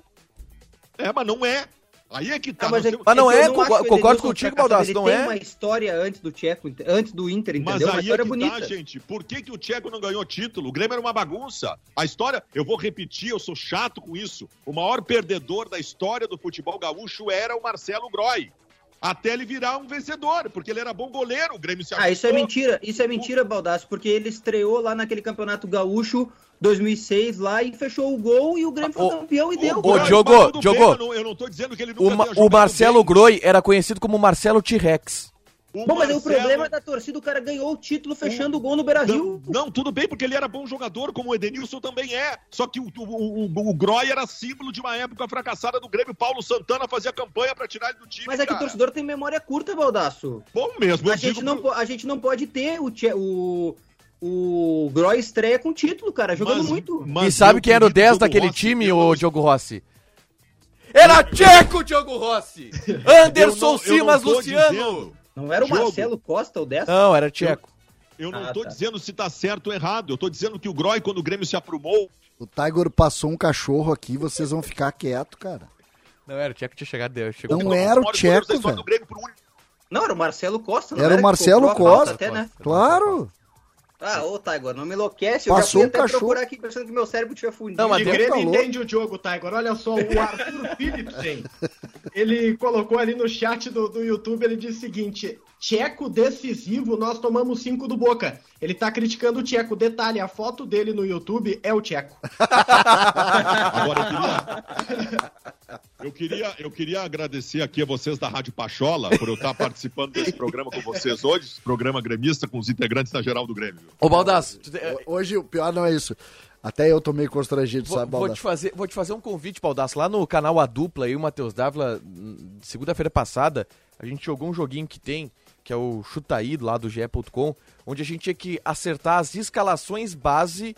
Speaker 4: É, mas não é. Aí é que tá.
Speaker 2: Ah, mas, mas, não é, não concordo contigo, Baldasso, não
Speaker 6: tem
Speaker 2: é.
Speaker 6: uma história antes do Tcheco, antes do Inter, entendeu? Mas aí uma história é que tá, bonita.
Speaker 4: Tá, gente. Por que, que o Tcheco não ganhou título? O Grêmio era uma bagunça. A história, eu vou repetir, eu sou chato com isso. O maior perdedor da história do futebol gaúcho era o Marcelo Groy. Até ele virar um vencedor, porque ele era bom goleiro, o Grêmio se
Speaker 6: Ah, isso é mentira, isso é mentira, Baldasso, porque ele estreou lá naquele campeonato gaúcho 2006 lá e fechou o gol e o Grêmio foi o, campeão e o, deu.
Speaker 2: Ô, Diogo, Diogo.
Speaker 4: Eu não, eu não tô dizendo que ele nunca
Speaker 2: o, o Marcelo Groi era conhecido como Marcelo T-Rex.
Speaker 6: O bom, Marcelo... mas o problema é da torcida, o cara ganhou o título fechando o, o gol no Beira-Rio.
Speaker 4: Não, não, tudo bem, porque ele era bom jogador, como o Edenilson também é. Só que o, o, o, o Groy era símbolo de uma época fracassada do Grêmio. Paulo Santana fazia campanha para tirar ele do time.
Speaker 6: Mas é que o torcedor tem memória curta, Baldaço.
Speaker 4: Bom mesmo,
Speaker 6: a gente, não, a gente não pode ter o, o, o Groy estreia com título, cara, jogando mas, muito.
Speaker 2: Mas e sabe quem era o 10 daquele Rossi, time, o Diogo Rossi? Era Tcheco, Diogo Rossi! Anderson não, Simas Luciano! Dizendo.
Speaker 6: Não era o Jogo. Marcelo Costa o 10?
Speaker 2: Não, era Tcheco.
Speaker 4: Eu, eu não ah, tô tá. dizendo se tá certo ou errado. Eu tô dizendo que o Groy, quando o Grêmio se aprumou.
Speaker 3: O Tiger passou um cachorro aqui, vocês vão ficar quieto, cara.
Speaker 2: Não era o Tcheco tinha chegado.
Speaker 3: Chegou não era o Tcheco, velho.
Speaker 6: Não, era o Marcelo Costa.
Speaker 3: Era, era, o Marcelo Costa. Até, né? Claro.
Speaker 6: Ah, ô, Tiger, não me enlouquece. Eu Passou já fui até cachorro. procurar aqui pensando que meu cérebro tinha fundido.
Speaker 5: Não, mas o Grêmio entende o jogo, Tiger. Olha só, o Arthur Philipsen, ele colocou ali no chat do, do YouTube, ele disse o seguinte, Tcheco decisivo, nós tomamos cinco do Boca. Ele tá criticando o Tcheco. Detalhe, a foto dele no YouTube é o Tcheco.
Speaker 4: Agora eu queria, eu queria, eu queria agradecer aqui a vocês da Rádio Pachola por eu estar participando desse programa com vocês hoje, programa gremista com os integrantes da Geral do Grêmio.
Speaker 3: Ô, Baldasso. Hoje o pior não é isso. Até eu tô meio constrangido,
Speaker 2: vou,
Speaker 3: sabe,
Speaker 2: Baldasso? Vou te, fazer, vou te fazer um convite, Baldasso. Lá no canal A Dupla, e o Matheus Dávila, segunda-feira passada, a gente jogou um joguinho que tem que é o Chutaí, lá do GE.com, onde a gente tinha que acertar as escalações base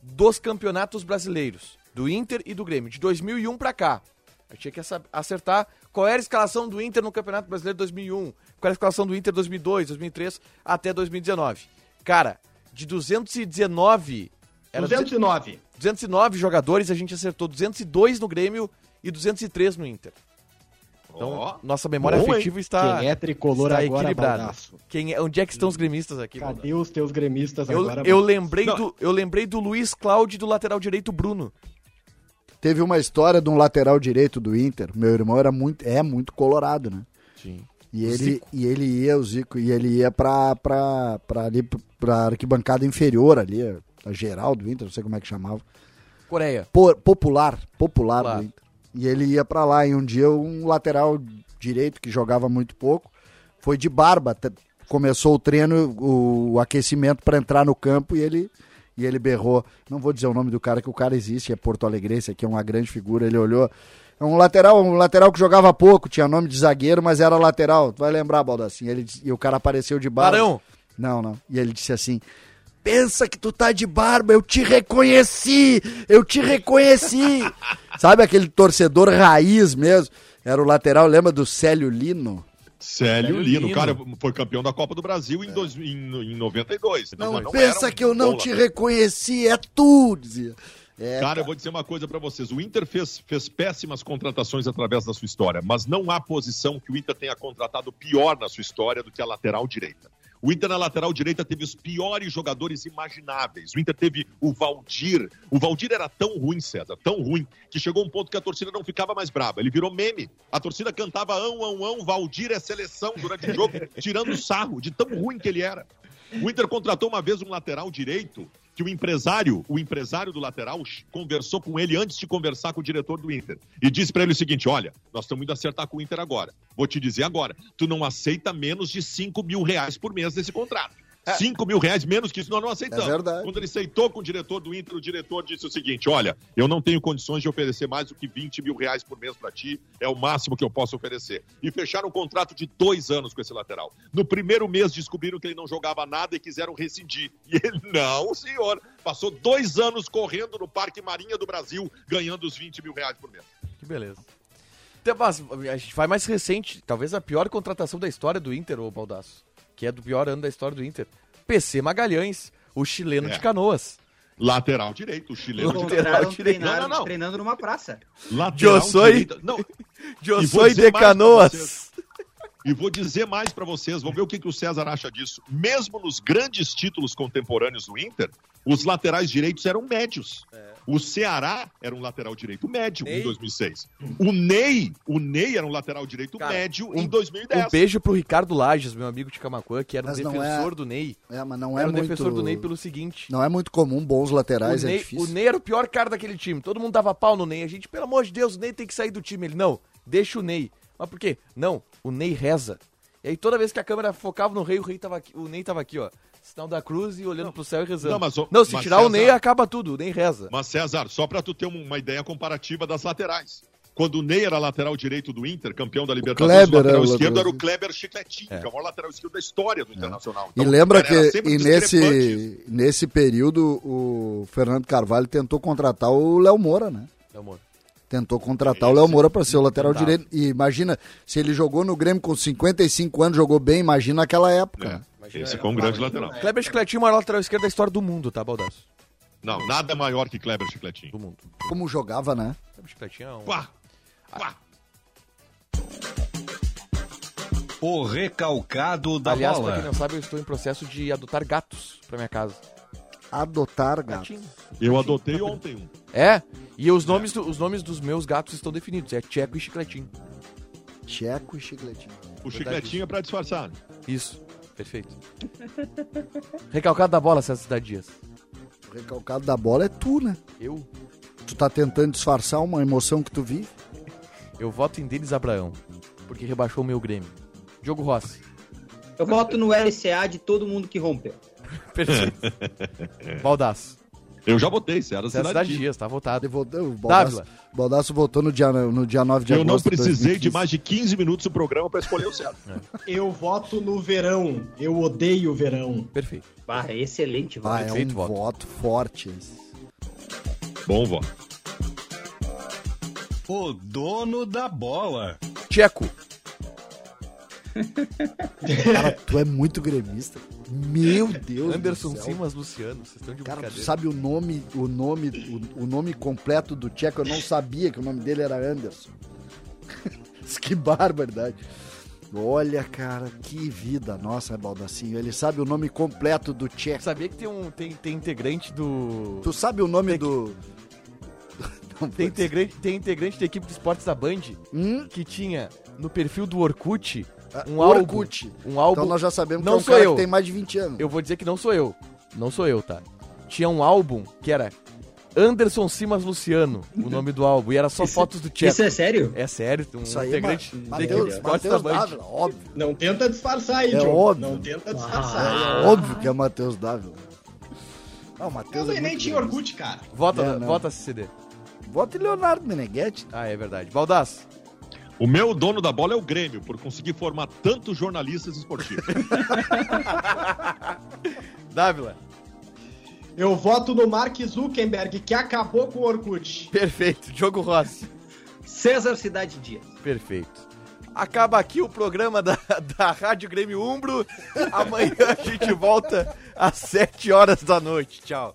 Speaker 2: dos campeonatos brasileiros, do Inter e do Grêmio, de 2001 para cá. Gente tinha que acertar qual era a escalação do Inter no Campeonato Brasileiro de 2001, qual era a escalação do Inter 2002, 2003 até 2019. Cara, de 219...
Speaker 5: Era 209.
Speaker 2: 209 jogadores, a gente acertou 202 no Grêmio e 203 no Inter. Então, oh, nossa memória bom, afetiva hein? está,
Speaker 5: Quem é tricolor está agora, equilibrada.
Speaker 2: Quem é, onde é que estão os gremistas aqui?
Speaker 5: Cadê os teus gremistas
Speaker 2: eu,
Speaker 5: agora?
Speaker 2: Eu lembrei, do, eu lembrei do Luiz Cláudio do lateral direito Bruno.
Speaker 3: Teve uma história de um lateral direito do Inter. Meu irmão era muito, é muito colorado, né?
Speaker 2: Sim.
Speaker 3: E ele, e ele ia, o Zico, e ele ia pra, pra, pra ali, pra arquibancada inferior ali, a geral do Inter, não sei como é que chamava.
Speaker 2: Coreia.
Speaker 3: Por, popular, popular, popular. do Inter. E ele ia para lá. E um dia um lateral direito que jogava muito pouco foi de barba. Começou o treino, o, o aquecimento para entrar no campo e ele e ele berrou. Não vou dizer o nome do cara, que o cara existe, é Porto Alegrense, aqui é uma grande figura. Ele olhou. É um lateral, um lateral que jogava pouco, tinha nome de zagueiro, mas era lateral. Tu vai lembrar, Baldassin. Ele, e o cara apareceu de barba.
Speaker 2: Barão!
Speaker 3: Não, não. E ele disse assim: pensa que tu tá de barba, eu te reconheci, eu te reconheci. Sabe aquele torcedor raiz mesmo? Era o lateral, lembra do Célio Lino?
Speaker 4: Célio Lino, o cara foi campeão da Copa do Brasil em, dois, em, em 92.
Speaker 3: Não, não pensa um que eu não te reconheci, é tu, dizia.
Speaker 4: É, cara, cara, eu vou dizer uma coisa para vocês. O Inter fez, fez péssimas contratações através da sua história, mas não há posição que o Inter tenha contratado pior na sua história do que a lateral direita. O Inter na lateral direita teve os piores jogadores imagináveis. O Inter teve o Valdir. O Valdir era tão ruim, César, tão ruim, que chegou um ponto que a torcida não ficava mais brava. Ele virou meme. A torcida cantava ão, ão, ão, Valdir é seleção durante o jogo, tirando sarro de tão ruim que ele era. O Inter contratou uma vez um lateral direito que o empresário, o empresário do lateral, conversou com ele antes de conversar com o diretor do Inter. E disse para ele o seguinte: olha, nós estamos indo acertar com o Inter agora. Vou te dizer agora, tu não aceita menos de 5 mil reais por mês desse contrato. 5 é. mil reais menos que isso nós não aceitamos. É
Speaker 3: verdade.
Speaker 4: Quando ele aceitou com o diretor do Inter, o diretor disse o seguinte: olha, eu não tenho condições de oferecer mais do que 20 mil reais por mês para ti, é o máximo que eu posso oferecer. E fecharam um contrato de dois anos com esse lateral. No primeiro mês descobriram que ele não jogava nada e quiseram rescindir. E ele, não, senhor, passou dois anos correndo no Parque Marinha do Brasil, ganhando os 20 mil reais por mês.
Speaker 2: Que beleza. A gente vai mais recente, talvez a pior contratação da história do Inter, ô Baldaço que é do pior ano da história do Inter. PC Magalhães, o chileno é. de Canoas.
Speaker 4: Lateral direito, o chileno
Speaker 6: de Canoas. Direito. Não, não, não. Treinando numa praça.
Speaker 2: Lateral Eu sou, direito. Não. Eu sou de Canoas.
Speaker 4: E vou dizer mais para vocês, vamos ver o que, que o César acha disso. Mesmo nos grandes títulos contemporâneos do Inter, os laterais direitos eram médios. É. O Ceará era um lateral direito médio Ney. em 2006. O Ney, o Ney era um lateral direito Cara, médio um, em 2010.
Speaker 2: Um beijo pro Ricardo Lages, meu amigo de Camacuã, que era um defensor é... do Ney.
Speaker 3: É, mas não é era muito...
Speaker 2: defensor do Ney pelo seguinte.
Speaker 3: Não é muito comum bons laterais,
Speaker 2: o
Speaker 3: é
Speaker 2: Ney,
Speaker 3: difícil.
Speaker 2: O Ney era o pior cara daquele time. Todo mundo dava pau no Ney. A gente, pelo amor de Deus, o Ney tem que sair do time. Ele, não, deixa o Ney. Mas por quê? Não, o Ney reza. E aí toda vez que a câmera focava no rei, o rei tava aqui, o Ney tava aqui, ó. Sinal da cruz e olhando não, pro céu e rezando. Não, mas, não se tirar César, o Ney, acaba tudo, o Ney reza.
Speaker 4: Mas César, só pra tu ter uma ideia comparativa das laterais. Quando o Ney era lateral direito do Inter, campeão da Libertadores, o, lateral esquerdo era o Kleber Chicletinho, é. que é o maior lateral esquerdo da história do é. Internacional.
Speaker 3: Então, e lembra que e nesse, nesse período o Fernando Carvalho tentou contratar o Léo Moura, né?
Speaker 2: Léo Moura
Speaker 3: tentou contratar Esse, o Léo Moura para ser o lateral direito. E imagina, se ele jogou no Grêmio com 55 anos, jogou bem, imagina aquela época.
Speaker 4: É. Esse foi um grande lateral.
Speaker 2: Kleber Chicletinho é o maior lateral esquerdo da história do mundo, tá, Baldasso?
Speaker 4: Não, nada maior que Kleber Chicletinho.
Speaker 2: Do mundo.
Speaker 3: Como jogava, né?
Speaker 2: Kleber Chicletinho é um...
Speaker 4: Pá! Pá!
Speaker 1: O recalcado da
Speaker 2: Aliás,
Speaker 1: bola.
Speaker 2: pra quem não sabe, eu estou em processo de adotar gatos pra minha casa.
Speaker 3: Adotar gato.
Speaker 2: Gatinho.
Speaker 4: Eu adotei ontem um.
Speaker 2: É, e os nomes, do- os nomes dos meus gatos estão definidos. É Tcheco e Chicletinho.
Speaker 3: Checo e chicletinho.
Speaker 4: O chicletinho é pra disfarçar.
Speaker 2: Isso, perfeito. Recalcado da bola, César Cidade Dias.
Speaker 3: O recalcado da bola é tu, né?
Speaker 2: Eu,
Speaker 3: Tu tá tentando disfarçar uma emoção que tu vive.
Speaker 2: eu voto em Denis Abraão, porque rebaixou o meu Grêmio. Diogo Rossi.
Speaker 6: Eu voto no LCA de todo mundo que rompeu.
Speaker 2: Perfeito. Baldaço.
Speaker 4: Eu já botei, César
Speaker 2: César
Speaker 4: Cidade
Speaker 2: Cidade
Speaker 4: Dias.
Speaker 2: Dias, tá votado.
Speaker 3: Ele votou- O Baldasso. Baldasso votou no dia, no dia 9 de
Speaker 4: Eu não
Speaker 3: agosto.
Speaker 4: precisei de
Speaker 3: 2015.
Speaker 4: mais de 15 minutos do programa pra escolher o certo.
Speaker 5: Eu voto no verão. Eu odeio o verão.
Speaker 2: Perfeito.
Speaker 6: Ah, excelente voto.
Speaker 3: Ah, é
Speaker 2: Perfeito
Speaker 3: um
Speaker 2: voto.
Speaker 3: voto forte.
Speaker 4: Bom voto.
Speaker 1: O dono da bola.
Speaker 2: Tcheco.
Speaker 3: Cara, tu é muito gremista. Meu Deus
Speaker 2: Anderson
Speaker 3: do céu.
Speaker 2: Simas Luciano. Vocês estão de
Speaker 3: Cara, tu sabe o nome, o nome, o, o nome completo do Tcheco? Eu não sabia que o nome dele era Anderson. que barbaridade. Olha, cara, que vida nossa, Baldacinho. Ele sabe o nome completo do Tcheco.
Speaker 2: Sabia que tem um tem, tem integrante do
Speaker 3: Tu sabe o nome do.
Speaker 2: Tem
Speaker 3: vou dizer.
Speaker 2: integrante tem integrante da equipe de esportes da Band
Speaker 3: Hum?
Speaker 2: que tinha no perfil do Orkut um álbum
Speaker 3: Orkut.
Speaker 2: um álbum
Speaker 3: Então nós já sabemos
Speaker 2: Não
Speaker 3: que é um
Speaker 2: sou
Speaker 3: cara
Speaker 2: eu.
Speaker 3: que tem mais de 20 anos.
Speaker 2: Eu vou dizer que não sou eu. Não sou eu, tá? Tinha um álbum que era Anderson Simas Luciano, o nome do álbum, e era só fotos do Tcheco.
Speaker 6: Isso é sério?
Speaker 2: É sério, um
Speaker 3: Isso aí,
Speaker 2: integrante
Speaker 3: Ma-
Speaker 2: equipe de
Speaker 3: Mateus,
Speaker 2: da
Speaker 3: Mateus
Speaker 2: Band.
Speaker 3: Dávila, óbvio.
Speaker 5: Não tenta disfarçar aí,
Speaker 3: É
Speaker 5: Diogo.
Speaker 3: óbvio.
Speaker 5: Não tenta disfarçar.
Speaker 3: É óbvio que é Matheus Dávila. Ah, o
Speaker 5: Eu
Speaker 3: Matheus é
Speaker 5: nem tinha. Orkut, cara.
Speaker 2: Vota,
Speaker 3: É, não.
Speaker 2: vota CCD.
Speaker 3: Vota em Leonardo Meneghetti.
Speaker 2: Ah, é verdade. Baldaço.
Speaker 4: O meu dono da bola é o Grêmio, por conseguir formar tantos jornalistas esportivos.
Speaker 2: Dávila.
Speaker 5: Eu voto no Mark Zuckerberg, que acabou com o Orkut.
Speaker 2: Perfeito. Diogo Rossi.
Speaker 6: César Cidade Dias.
Speaker 2: Perfeito. Acaba aqui o programa da, da Rádio Grêmio Umbro. Amanhã a gente volta às 7 horas da noite. Tchau.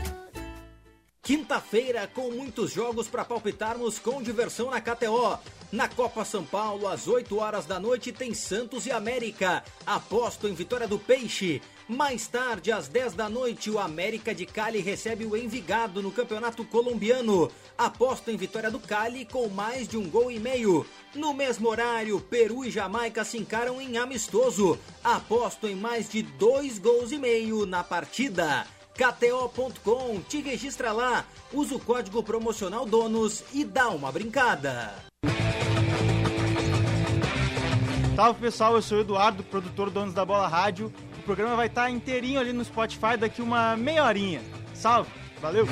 Speaker 8: Quinta-feira com muitos jogos para palpitarmos com diversão na KTO. Na Copa São Paulo, às 8 horas da noite, tem Santos e América. Aposto em vitória do Peixe. Mais tarde, às 10 da noite, o América de Cali recebe o Envigado no Campeonato Colombiano. Aposto em vitória do Cali com mais de um gol e meio. No mesmo horário, Peru e Jamaica se encaram em amistoso. Aposto em mais de dois gols e meio na partida. KTO.com, te registra lá, usa o código promocional DONOS e dá uma brincada.
Speaker 9: Salve pessoal, eu sou o Eduardo, produtor do Donos da Bola Rádio. O programa vai estar inteirinho ali no Spotify daqui uma meia horinha. Salve, valeu!